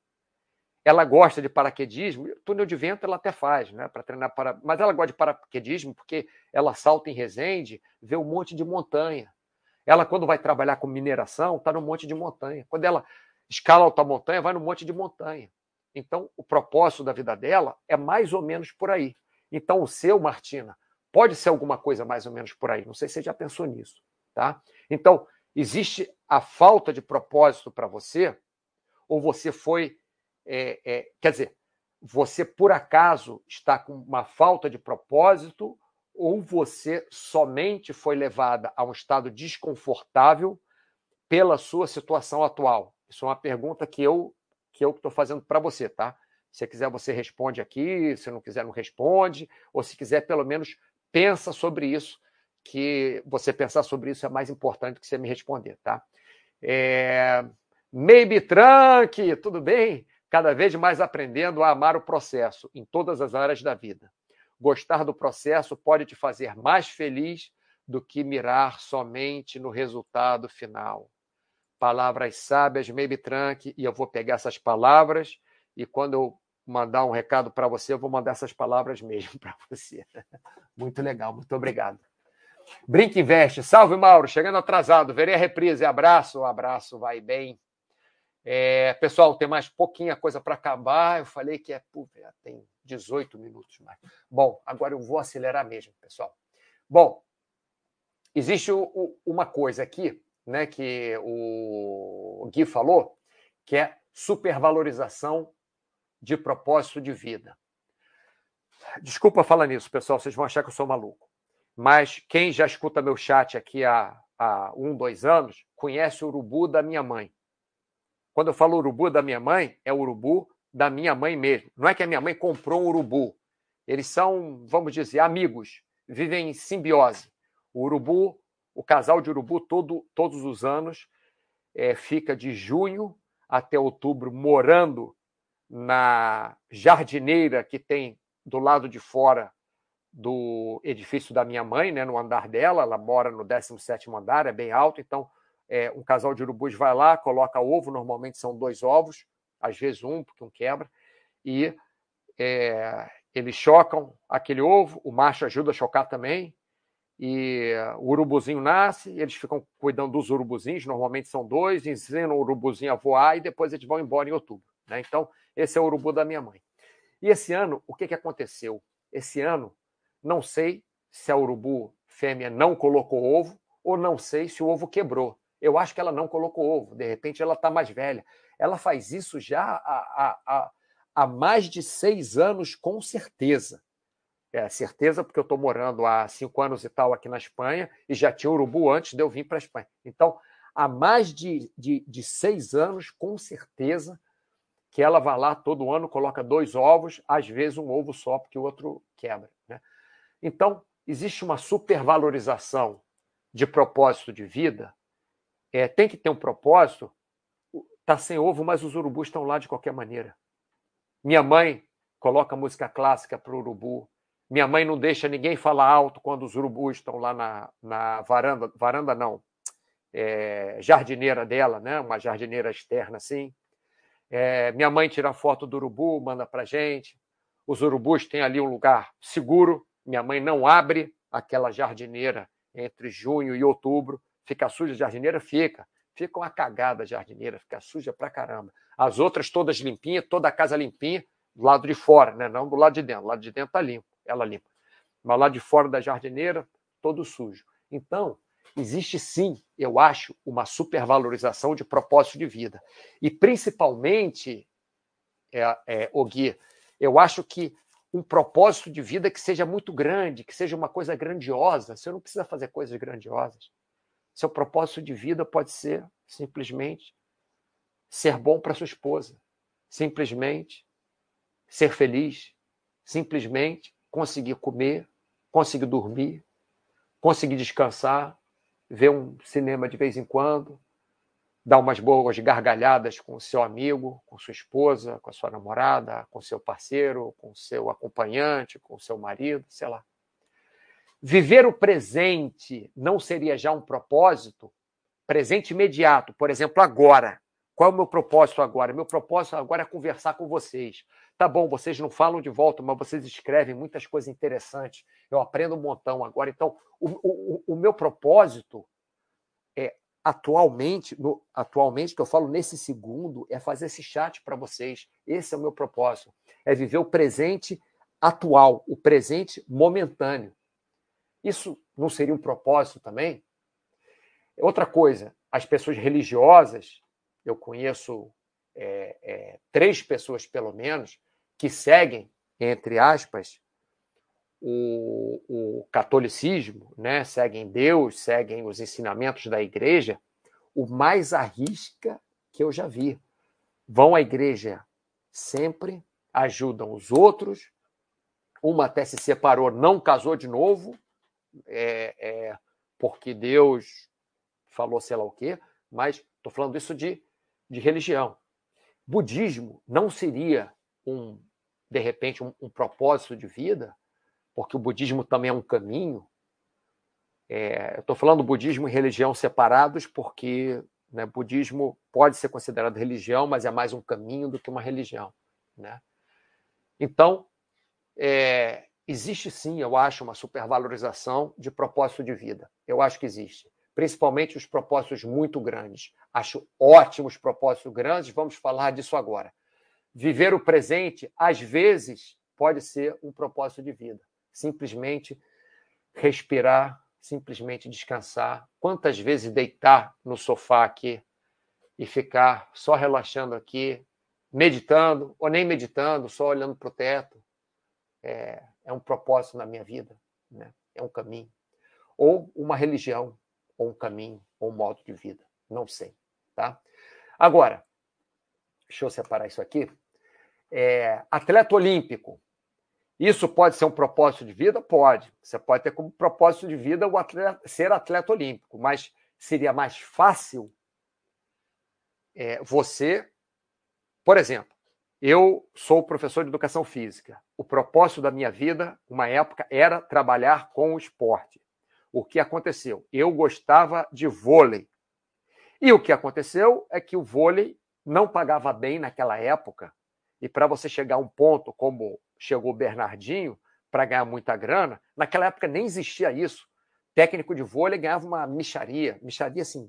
Ela gosta de paraquedismo, túnel de vento ela até faz, né? Para treinar para. Mas ela gosta de paraquedismo porque ela salta em Resende, vê um monte de montanha. Ela, quando vai trabalhar com mineração, está no monte de montanha. Quando ela escala alta montanha, vai no monte de montanha. Então, o propósito da vida dela é mais ou menos por aí. Então, o seu, Martina, pode ser alguma coisa mais ou menos por aí. Não sei se você já pensou nisso. Tá? Então, existe a falta de propósito para você, ou você foi. É, é, quer dizer, você por acaso está com uma falta de propósito, ou você somente foi levada a um estado desconfortável pela sua situação atual? Isso é uma pergunta que eu que eu estou fazendo para você, tá? Se quiser, você responde aqui, se não quiser, não responde, ou se quiser, pelo menos pensa sobre isso, que você pensar sobre isso é mais importante do que você me responder, tá? É... Maybe Trunk, tudo bem? Cada vez mais aprendendo a amar o processo em todas as áreas da vida. Gostar do processo pode te fazer mais feliz do que mirar somente no resultado final. Palavras sábias, maybe trunk, e eu vou pegar essas palavras e quando eu mandar um recado para você, eu vou mandar essas palavras mesmo para você. Muito legal, muito obrigado. Brinque Investe, salve Mauro, chegando atrasado, verei a reprise, abraço, abraço, vai bem. É, pessoal, tem mais pouquinha coisa para acabar. Eu falei que é, tem 18 minutos mais. Bom, agora eu vou acelerar mesmo, pessoal. Bom, existe o, o, uma coisa aqui, né, que o Gui falou, que é supervalorização de propósito de vida. Desculpa falar nisso, pessoal, vocês vão achar que eu sou maluco. Mas quem já escuta meu chat aqui há, há um, dois anos, conhece o urubu da minha mãe. Quando eu falo urubu da minha mãe, é o urubu da minha mãe mesmo. Não é que a minha mãe comprou um urubu. Eles são, vamos dizer, amigos, vivem em simbiose. O urubu, o casal de urubu, todo, todos os anos, é, fica de junho até outubro morando na jardineira que tem do lado de fora do edifício da minha mãe, né, no andar dela. Ela mora no 17 andar, é bem alto, então é, um casal de urubus vai lá, coloca ovo, normalmente são dois ovos, às vezes um, porque um quebra, e é, eles chocam aquele ovo, o macho ajuda a chocar também, e o urubuzinho nasce, eles ficam cuidando dos urubuzinhos, normalmente são dois, ensinam o urubuzinho a voar e depois eles vão embora em outubro. Né? Então, esse é o urubu da minha mãe. E esse ano, o que, que aconteceu? Esse ano, não sei se a urubu fêmea não colocou ovo ou não sei se o ovo quebrou. Eu acho que ela não colocou ovo, de repente ela está mais velha. Ela faz isso já há, há, há mais de seis anos, com certeza. É, certeza, porque eu estou morando há cinco anos e tal aqui na Espanha e já tinha urubu antes de eu vir para a Espanha. Então, há mais de, de, de seis anos, com certeza, que ela vai lá todo ano, coloca dois ovos, às vezes um ovo só, porque o outro quebra. Né? Então, existe uma supervalorização de propósito de vida. É, tem que ter um propósito. Está sem ovo, mas os urubus estão lá de qualquer maneira. Minha mãe coloca música clássica para o urubu. Minha mãe não deixa ninguém falar alto quando os urubus estão lá na, na varanda. Varanda não. É, jardineira dela, né? uma jardineira externa assim. É, minha mãe tira foto do urubu, manda para gente. Os urubus têm ali um lugar seguro. Minha mãe não abre aquela jardineira entre junho e outubro. Fica suja a jardineira? Fica. Fica uma cagada a jardineira, fica suja pra caramba. As outras todas limpinhas, toda a casa limpinha, do lado de fora, né? não do lado de dentro. Do lado de dentro tá limpo, ela limpa. Mas lá de fora da jardineira, todo sujo. Então, existe sim, eu acho, uma supervalorização de propósito de vida. E principalmente, é, é, Gui, eu acho que um propósito de vida que seja muito grande, que seja uma coisa grandiosa. Você não precisa fazer coisas grandiosas. Seu propósito de vida pode ser simplesmente ser bom para sua esposa, simplesmente ser feliz, simplesmente conseguir comer, conseguir dormir, conseguir descansar, ver um cinema de vez em quando, dar umas boas gargalhadas com o seu amigo, com sua esposa, com a sua namorada, com seu parceiro, com seu acompanhante, com seu marido, sei lá. Viver o presente não seria já um propósito? Presente imediato, por exemplo, agora. Qual é o meu propósito agora? Meu propósito agora é conversar com vocês. Tá bom, vocês não falam de volta, mas vocês escrevem muitas coisas interessantes. Eu aprendo um montão agora. Então, o, o, o meu propósito é atualmente, no, atualmente que eu falo nesse segundo, é fazer esse chat para vocês. Esse é o meu propósito. É viver o presente atual, o presente momentâneo. Isso não seria um propósito também? Outra coisa, as pessoas religiosas eu conheço é, é, três pessoas, pelo menos, que seguem, entre aspas, o, o, catolicismo, né? seguem Deus, seguem os ensinamentos da igreja, o mais arrisca que eu já vi. Vão à igreja sempre, ajudam os outros, uma até se separou, não casou de novo, é, é, porque Deus falou sei lá o quê, mas estou falando isso de de religião. Budismo não seria um, de repente, um, um propósito de vida, porque o budismo também é um caminho. É, estou falando budismo e religião separados porque né, budismo pode ser considerado religião, mas é mais um caminho do que uma religião. Né? Então, é, existe sim, eu acho, uma supervalorização de propósito de vida. Eu acho que existe principalmente os propósitos muito grandes. Acho ótimos propósitos grandes, vamos falar disso agora. Viver o presente, às vezes, pode ser um propósito de vida. Simplesmente respirar, simplesmente descansar. Quantas vezes deitar no sofá aqui e ficar só relaxando aqui, meditando, ou nem meditando, só olhando para o teto. É, é um propósito na minha vida, né? é um caminho. Ou uma religião, ou um caminho, ou um modo de vida. Não sei. Tá? Agora, deixa eu separar isso aqui. É, atleta olímpico. Isso pode ser um propósito de vida? Pode. Você pode ter como propósito de vida o atleta, ser atleta olímpico, mas seria mais fácil é, você. Por exemplo, eu sou professor de educação física. O propósito da minha vida, uma época, era trabalhar com o esporte o que aconteceu? Eu gostava de vôlei. E o que aconteceu é que o vôlei não pagava bem naquela época. E para você chegar a um ponto como chegou o Bernardinho para ganhar muita grana, naquela época nem existia isso. Técnico de vôlei ganhava uma micharia, micharia assim,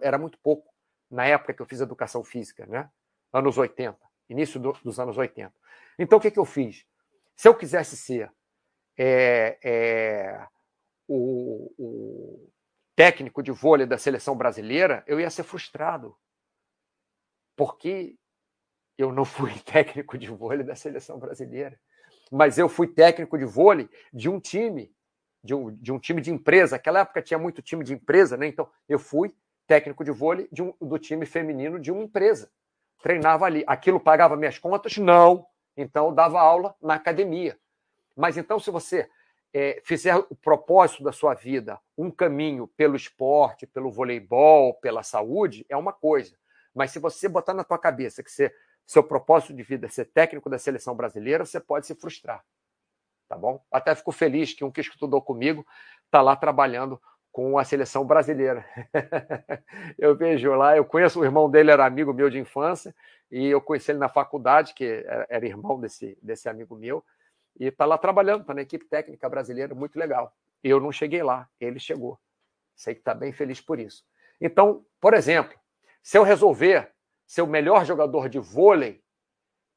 era muito pouco na época que eu fiz educação física, né? Anos 80, início do, dos anos 80. Então o que, que eu fiz? Se eu quisesse ser é, é, o, o técnico de vôlei da seleção brasileira, eu ia ser frustrado. Porque eu não fui técnico de vôlei da seleção brasileira. Mas eu fui técnico de vôlei de um time, de um, de um time de empresa. Naquela época tinha muito time de empresa, né? Então eu fui técnico de vôlei de um, do time feminino de uma empresa. Treinava ali. Aquilo pagava minhas contas? Não. Então eu dava aula na academia. Mas então, se você é, fizer o propósito da sua vida um caminho pelo esporte, pelo voleibol, pela saúde, é uma coisa. Mas se você botar na tua cabeça que você, seu propósito de vida é ser técnico da seleção brasileira, você pode se frustrar. Tá bom? Até fico feliz que um que estudou comigo está lá trabalhando com a seleção brasileira. eu vejo lá, eu conheço o irmão dele, era amigo meu de infância, e eu conheci ele na faculdade, que era irmão desse, desse amigo meu, e está lá trabalhando, está na equipe técnica brasileira, muito legal. Eu não cheguei lá, ele chegou. Sei que está bem feliz por isso. Então, por exemplo, se eu resolver ser o melhor jogador de vôlei,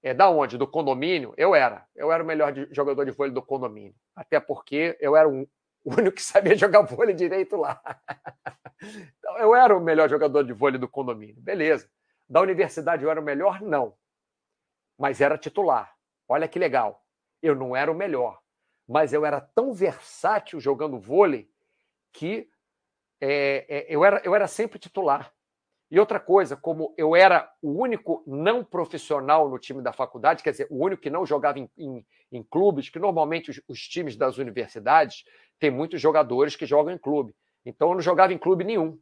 é da onde? Do condomínio? Eu era. Eu era o melhor de, jogador de vôlei do condomínio. Até porque eu era um, o único que sabia jogar vôlei direito lá. então, eu era o melhor jogador de vôlei do condomínio. Beleza. Da universidade eu era o melhor? Não. Mas era titular. Olha que legal eu não era o melhor, mas eu era tão versátil jogando vôlei que é, é, eu, era, eu era sempre titular. E outra coisa, como eu era o único não profissional no time da faculdade, quer dizer, o único que não jogava em, em, em clubes, que normalmente os, os, times das universidades têm muitos jogadores que jogam em clube. Então eu não jogava em clube nenhum.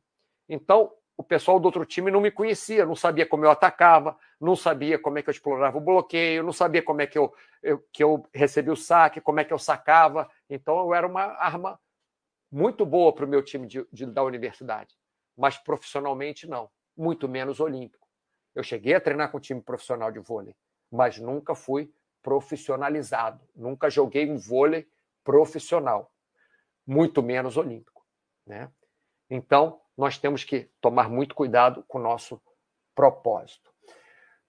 Então o pessoal do outro time não me conhecia, não sabia como eu atacava, não sabia como é que eu explorava o bloqueio, não sabia como é que eu, eu, que eu recebia o saque, como é que eu sacava. Então eu era uma arma muito boa para o meu time de, de, da universidade, mas profissionalmente não, muito menos olímpico. Eu cheguei a treinar com time profissional de vôlei, mas nunca fui profissionalizado, nunca joguei um vôlei profissional, muito menos olímpico. Né? Então, nós temos que tomar muito cuidado com o nosso propósito.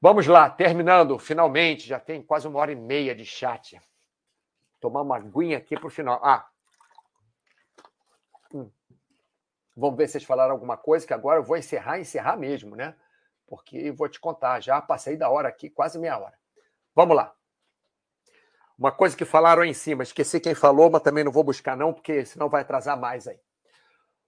Vamos lá, terminando, finalmente, já tem quase uma hora e meia de chat. Tomar uma aguinha aqui para o final. Ah, hum. Vamos ver se vocês falaram alguma coisa, que agora eu vou encerrar, encerrar mesmo, né? Porque vou te contar, já passei da hora aqui, quase meia hora. Vamos lá. Uma coisa que falaram aí em cima, esqueci quem falou, mas também não vou buscar não, porque senão vai atrasar mais aí.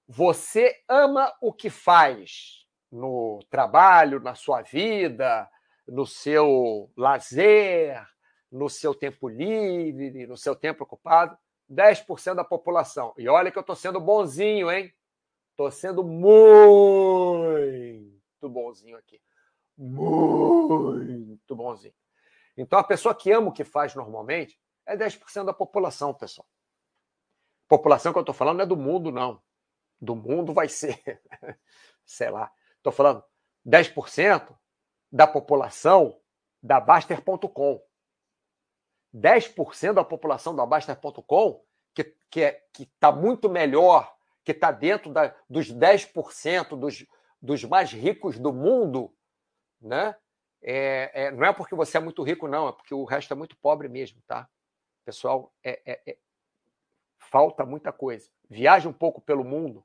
Você ama o que faz no trabalho, na sua vida, no seu lazer, no seu tempo livre, no seu tempo ocupado? 10% da população. E olha que eu estou sendo bonzinho, hein? Estou sendo muito bonzinho aqui. Muito bonzinho. Então, a pessoa que ama o que faz normalmente é 10% da população, pessoal. População que eu estou falando não é do mundo, não do mundo vai ser, sei lá, estou falando 10% da população da Baster.com. 10% da população da Baster.com que está que é, que tá muito melhor, que está dentro da, dos 10% dos, dos mais ricos do mundo, né? É, é, não é porque você é muito rico, não, é porque o resto é muito pobre mesmo, tá? Pessoal, é, é, é falta muita coisa. Viaje um pouco pelo mundo,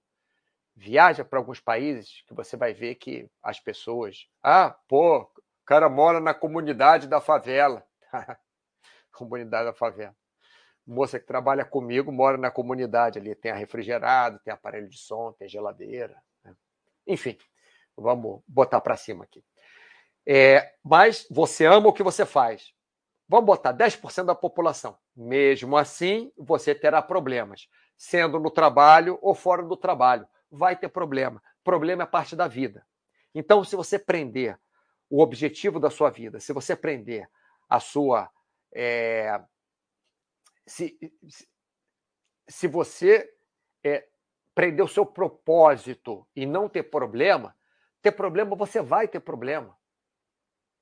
viaja para alguns países que você vai ver que as pessoas. Ah, pô, o cara mora na comunidade da favela. comunidade da favela. Moça que trabalha comigo mora na comunidade ali. Tem refrigerado, tem aparelho de som, tem geladeira. Né? Enfim, vamos botar para cima aqui. É, mas você ama o que você faz. Vamos botar 10% da população. Mesmo assim, você terá problemas, sendo no trabalho ou fora do trabalho. Vai ter problema. Problema é parte da vida. Então, se você prender o objetivo da sua vida, se você prender a sua. É, se, se você é, prender o seu propósito e não ter problema, ter problema, você vai ter problema.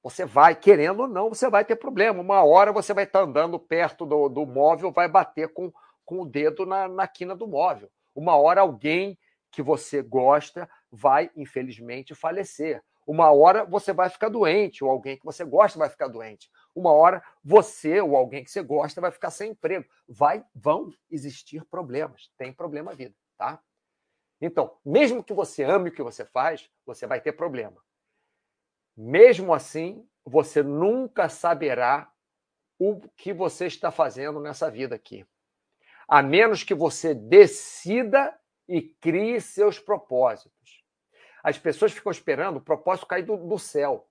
Você vai, querendo ou não, você vai ter problema. Uma hora você vai estar andando perto do, do móvel, vai bater com, com o dedo na, na quina do móvel. Uma hora alguém que você gosta vai, infelizmente, falecer. Uma hora você vai ficar doente, ou alguém que você gosta vai ficar doente. Uma hora você ou alguém que você gosta vai ficar sem emprego. Vai, vão existir problemas. Tem problema a vida, tá? Então, mesmo que você ame o que você faz, você vai ter problema. Mesmo assim, você nunca saberá o que você está fazendo nessa vida aqui. A menos que você decida e crie seus propósitos. As pessoas ficam esperando o propósito cair do, do céu.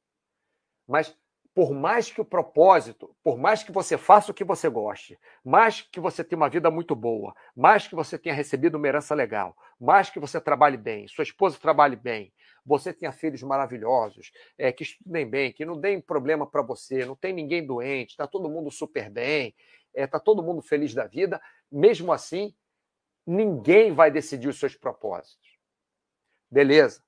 Mas por mais que o propósito, por mais que você faça o que você goste, mais que você tenha uma vida muito boa, mais que você tenha recebido uma herança legal, mais que você trabalhe bem, sua esposa trabalhe bem, você tenha filhos maravilhosos, é, que estudem bem, que não deem problema para você, não tem ninguém doente, está todo mundo super bem, está é, tá todo mundo feliz da vida, mesmo assim, ninguém vai decidir os seus propósitos. Beleza.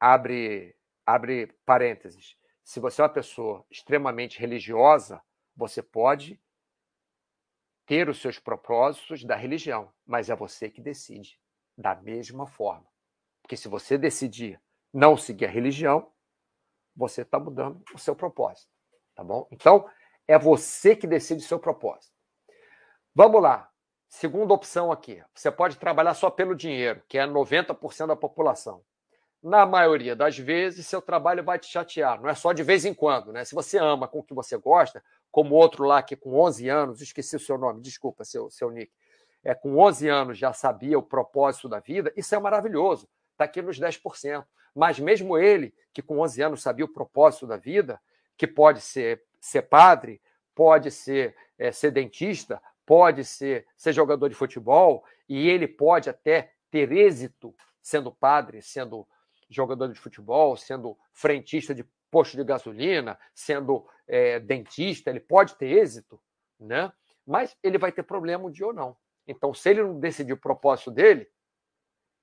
Abre, abre parênteses se você é uma pessoa extremamente religiosa, você pode ter os seus propósitos da religião, mas é você que decide, da mesma forma. Porque se você decidir não seguir a religião, você está mudando o seu propósito, tá bom? Então, é você que decide o seu propósito. Vamos lá. Segunda opção aqui. Você pode trabalhar só pelo dinheiro, que é 90% da população na maioria das vezes, seu trabalho vai te chatear. Não é só de vez em quando, né? Se você ama com o que você gosta, como outro lá que com 11 anos, esqueci o seu nome, desculpa, seu, seu nick, é, com 11 anos já sabia o propósito da vida, isso é maravilhoso, está aqui nos 10%. Mas mesmo ele, que com 11 anos sabia o propósito da vida, que pode ser, ser padre, pode ser, é, ser dentista, pode ser, ser jogador de futebol, e ele pode até ter êxito sendo padre, sendo jogador de futebol, sendo frentista de posto de gasolina, sendo é, dentista, ele pode ter êxito, né? mas ele vai ter problema um dia ou não. Então, se ele não decidir o propósito dele,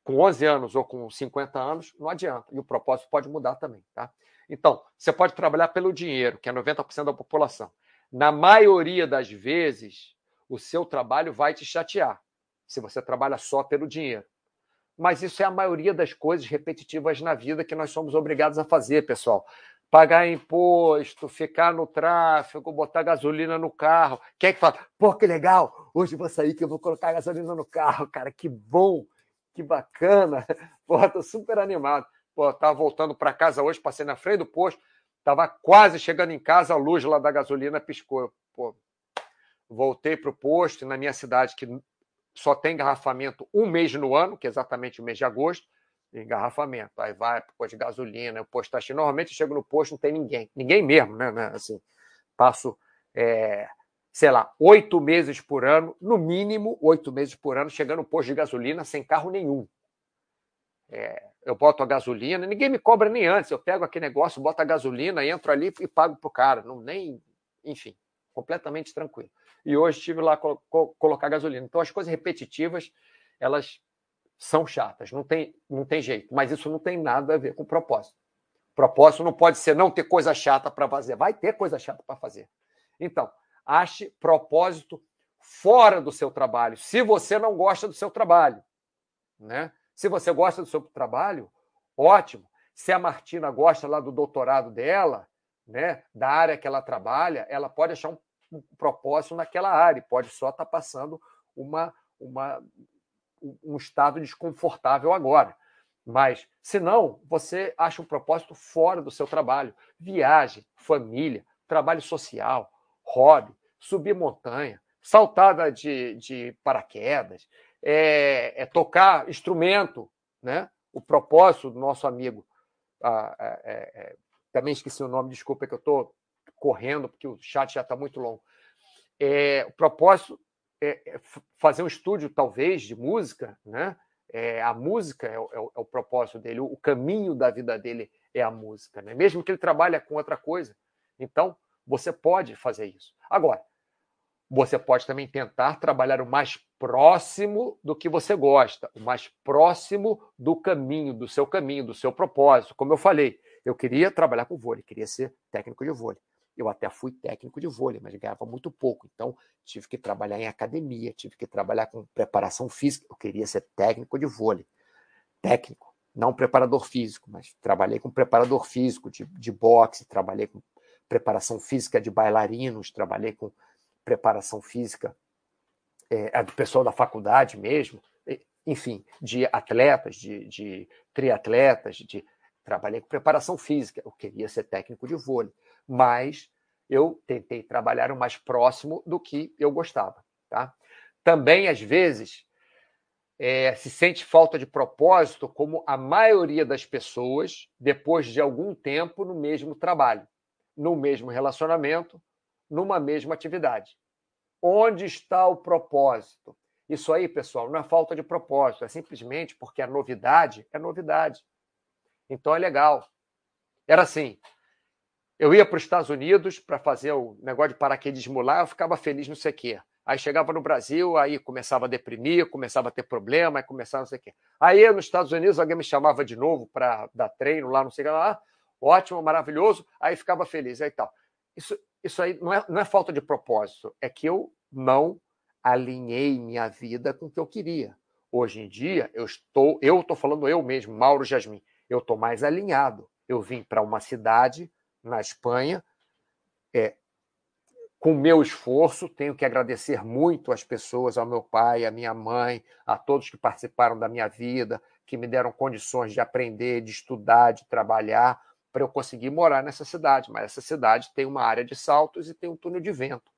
com 11 anos ou com 50 anos, não adianta. E o propósito pode mudar também. Tá? Então, você pode trabalhar pelo dinheiro, que é 90% da população. Na maioria das vezes, o seu trabalho vai te chatear, se você trabalha só pelo dinheiro. Mas isso é a maioria das coisas repetitivas na vida que nós somos obrigados a fazer, pessoal. Pagar imposto, ficar no tráfego, botar gasolina no carro. Quem é que fala? Pô, que legal! Hoje vou sair que eu vou colocar gasolina no carro, cara. Que bom, que bacana. Pô, tô super animado. Pô, tava voltando para casa hoje, passei na frente do posto, tava quase chegando em casa, a luz lá da gasolina piscou. Pô, voltei para o posto na minha cidade, que só tem engarrafamento um mês no ano, que é exatamente o mês de agosto, engarrafamento. Aí vai para posto de gasolina, o posto está cheio. Normalmente eu chego no posto não tem ninguém, ninguém mesmo, né? né? Assim, passo, é, sei lá, oito meses por ano, no mínimo oito meses por ano, chegando no posto de gasolina sem carro nenhum. É, eu boto a gasolina, ninguém me cobra nem antes. Eu pego aquele negócio, boto a gasolina, entro ali e pago para o cara. Não, nem, enfim, completamente tranquilo e hoje estive lá co co colocar gasolina. Então, as coisas repetitivas, elas são chatas, não tem, não tem jeito. Mas isso não tem nada a ver com propósito. Propósito não pode ser não ter coisa chata para fazer. Vai ter coisa chata para fazer. Então, ache propósito fora do seu trabalho, se você não gosta do seu trabalho. Né? Se você gosta do seu trabalho, ótimo. Se a Martina gosta lá do doutorado dela, né, da área que ela trabalha, ela pode achar um um propósito naquela área, pode só estar tá passando uma, uma, um estado desconfortável agora. Mas, se não, você acha um propósito fora do seu trabalho. Viagem, família, trabalho social, hobby, subir montanha, saltada de, de paraquedas, é, é tocar instrumento, né? O propósito do nosso amigo, ah, é, é, também esqueci o nome, desculpa, é que eu estou correndo, porque o chat já está muito longo. É, o propósito é, é fazer um estúdio, talvez, de música, né? É, a música é o, é, é o, propósito dele, o caminho da vida dele é a música, né? mesmo que ele trabalhe com outra coisa. Então, você pode fazer isso. Agora, você pode também tentar trabalhar o mais próximo do que você gosta, o mais próximo do caminho, do seu caminho, do seu propósito. Como eu falei, Eu queria trabalhar com vôlei, queria ser técnico de vôlei. Eu até fui técnico de vôlei, mas ganhava muito pouco. Então, tive que trabalhar em academia, tive que trabalhar com preparação física. Eu queria ser técnico de vôlei. Técnico, não preparador físico, mas trabalhei com preparador físico de, de boxe, trabalhei com preparação física de bailarinos, trabalhei com preparação física é, do pessoal da faculdade mesmo, enfim, de atletas, de, de triatletas, de trabalhei com preparação física. Eu queria ser técnico de vôlei mas eu tentei trabalhar o mais próximo do que eu gostava. Tá? Também, às vezes, é, se sente falta de propósito, como a maioria das pessoas, depois de algum tempo no mesmo trabalho, no mesmo relacionamento, numa mesma atividade. Onde está o propósito? Isso aí, pessoal, não é falta de propósito, é simplesmente porque a novidade é novidade. Então é legal. Era assim: eu ia para os Estados Unidos para fazer o negócio de paraquedismo lá, eu ficava feliz, não sei o quê. Aí chegava no Brasil, aí começava a deprimir, começava a ter problema, aí começava não sei o quê. Aí nos Estados Unidos alguém me chamava de novo para dar treino lá, não sei o que lá, ótimo, maravilhoso, aí ficava feliz, aí tal. Isso, isso aí não é, não é falta de propósito, é que eu não alinhei minha vida com o que eu queria. Hoje em dia, eu estou, eu estou falando eu mesmo, Mauro Jasmin, eu estou mais alinhado. Eu vim para uma cidade na Espanha. É, com meu esforço, tenho que agradecer muito às pessoas, ao meu pai, à minha mãe, a todos que participaram da minha vida, que me deram condições de aprender, de estudar, de trabalhar, para eu conseguir morar nessa cidade. Mas essa cidade tem uma área de saltos e tem um túnel de vento.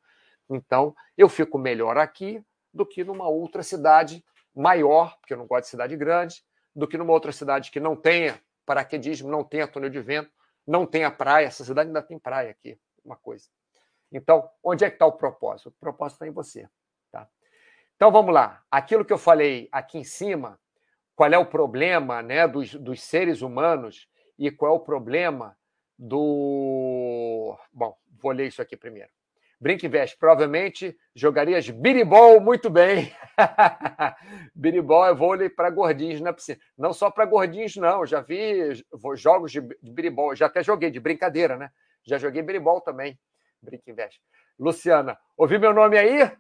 Então, eu fico melhor aqui do que numa outra cidade maior, porque eu não gosto de cidade grande, do que numa outra cidade que não tenha paraquedismo, não tenha túnel de vento, não tem a praia, essa cidade ainda tem praia aqui, uma coisa. Então, onde é que está o propósito? O propósito está em você. Tá? Então, vamos lá. Aquilo que eu falei aqui em cima, qual é o problema né, dos, dos seres humanos e qual é o problema do. Bom, vou ler isso aqui primeiro. Brinquivest, provavelmente jogarias biribol muito bem. biribol é vôlei para gordinhos na piscina. Não só para gordinhos, não. Já vi jogos de, biribol. Já até joguei, de brincadeira, né? Já joguei biribol também. Brinquivest. Luciana, ouviu meu nome aí?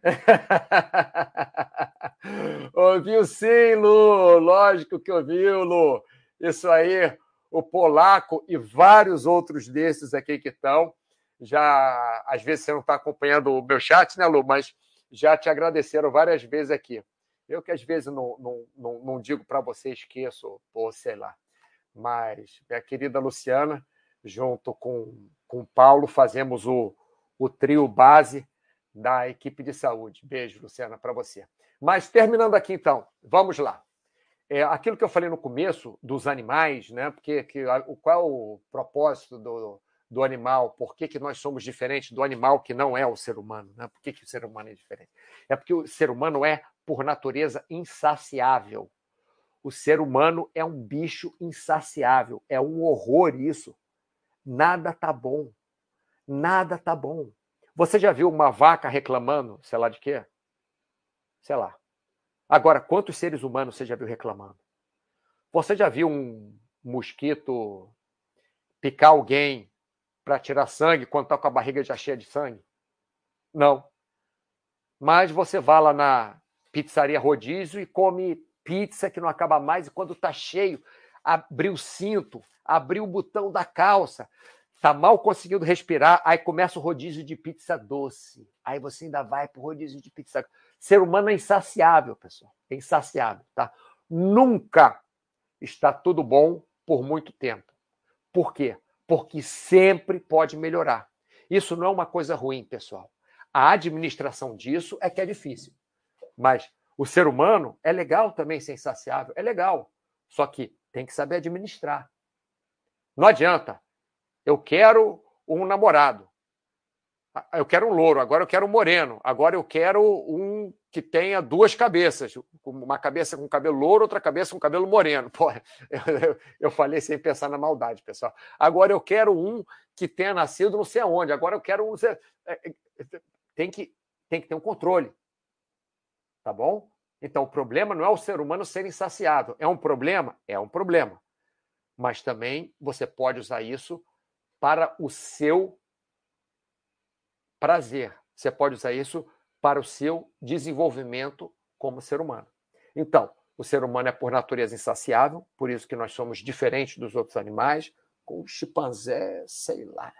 ouviu sim, Lu. Lógico que ouviu, Lu. Isso aí, o polaco e vários outros desses aqui que estão já às vezes você não está acompanhando o meu chat, né, Lu? Mas já te agradeceram várias vezes aqui. Eu que às vezes não, não, não, não digo para você, esqueço, ou sei lá. Mas minha querida Luciana, junto com, com o Paulo, fazemos o, o trio base da equipe de saúde. Beijo, Luciana, para você. Mas terminando aqui, então, vamos lá. É, aquilo que eu falei no começo dos animais, né? Porque que, qual é o propósito do, do animal, por que, que nós somos diferentes do animal que não é o ser humano. Né? Por que, que o ser humano é diferente? É porque o ser humano é, por natureza, insaciável. O ser humano é um bicho insaciável. É um horror isso. Nada tá bom. Nada tá bom. Você já viu uma vaca reclamando, sei lá de quê? Sei lá. Agora, quantos seres humanos você já viu reclamando? Você já viu um mosquito picar alguém para tirar sangue quando está com a barriga já cheia de sangue? Não. Mas você vai lá na pizzaria rodízio e come pizza que não acaba mais, e quando está cheio, abriu o cinto, abriu o botão da calça, está mal conseguindo respirar, aí começa o rodízio de pizza doce. Aí você ainda vai para o rodízio de pizza. Ser humano é insaciável, pessoal. É insaciável, tá? Nunca está tudo bom por muito tempo. Por quê? Porque sempre pode melhorar. Isso não é uma coisa ruim, pessoal. A administração disso é que é difícil. Mas o ser humano é legal também ser insaciável, é legal. Só que tem que saber administrar. Não adianta. Eu quero um namorado. Eu quero um louro, agora eu quero um moreno, agora eu quero um que tenha duas cabeças, uma cabeça com cabelo louro, outra cabeça com cabelo moreno. Pô, eu, eu, falei sem pensar na maldade, pessoal. Agora eu quero um que tenha nascido não sei aonde, agora eu quero um. É, é, tem que, tem que ter um controle. Tá bom? Então o problema não é o ser humano ser insaciável. É um problema? É um problema. mas também você pode usar isso para o seu prazer. Você pode usar isso para o seu desenvolvimento como ser humano. Então, o ser humano é por natureza insaciável, por isso que nós somos diferentes dos outros animais. Com o chimpanzé, sei lá.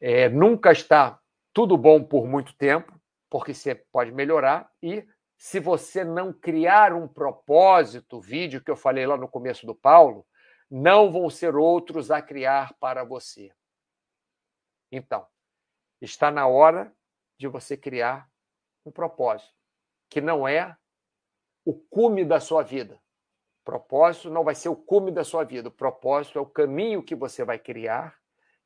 É, nunca está tudo bom por muito tempo, porque você pode melhorar. E se você não criar um propósito, vídeo que eu falei lá no começo do Paulo, não vão ser outros a criar para você. Então, está na hora de você criar um propósito, que não é o cume da sua vida. Propósito não vai ser o cume da sua vida. O propósito é o caminho que você vai criar,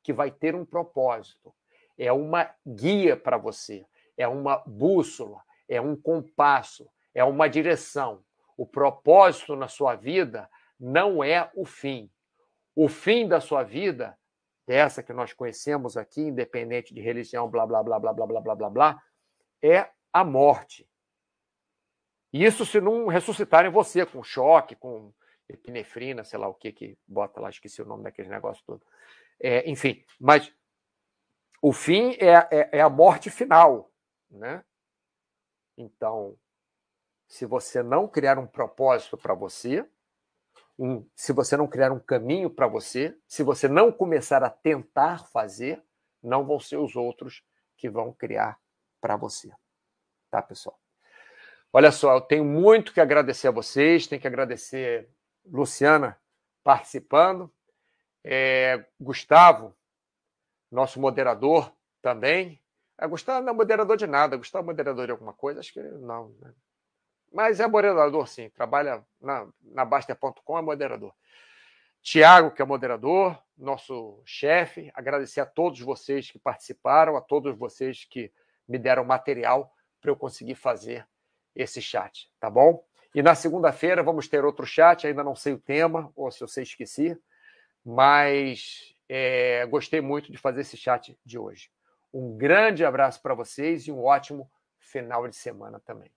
que vai ter um propósito. É uma guia para você, é uma bússola, é um compasso, é uma direção. O propósito na sua vida não é o fim. O fim da sua vida, essa que nós conhecemos aqui, independente de religião, blá, blá, blá, blá, blá, blá, blá, blá, blá, é a morte. Isso se não ressuscitarem você com choque, com epinefrina, sei lá o que que bota lá, esqueci o nome daquele negócio todo. É, enfim, mas o fim é, é, é a morte final, né? Então, se você não criar um propósito para você, um, se você não criar um caminho para você, se você não começar a tentar fazer, não vão ser os outros que vão criar para você. Tá, pessoal? Olha só, eu tenho muito que agradecer a vocês, tenho que agradecer Luciana participando, é, Gustavo, nosso moderador também. É, Gustavo não é moderador de nada, Gustavo é moderador de alguma coisa? Acho que não. Né? Mas é moderador, sim, trabalha na, na Baster.com, é moderador. Tiago, que é moderador, nosso chefe, agradecer a todos vocês que participaram, a todos vocês que me deram material para eu conseguir fazer esse chat, tá bom? E na segunda-feira vamos ter outro chat, ainda não sei o tema, ou se eu sei esqueci, mas é, gostei muito de fazer esse chat de hoje. Um grande abraço para vocês e um ótimo final de semana também.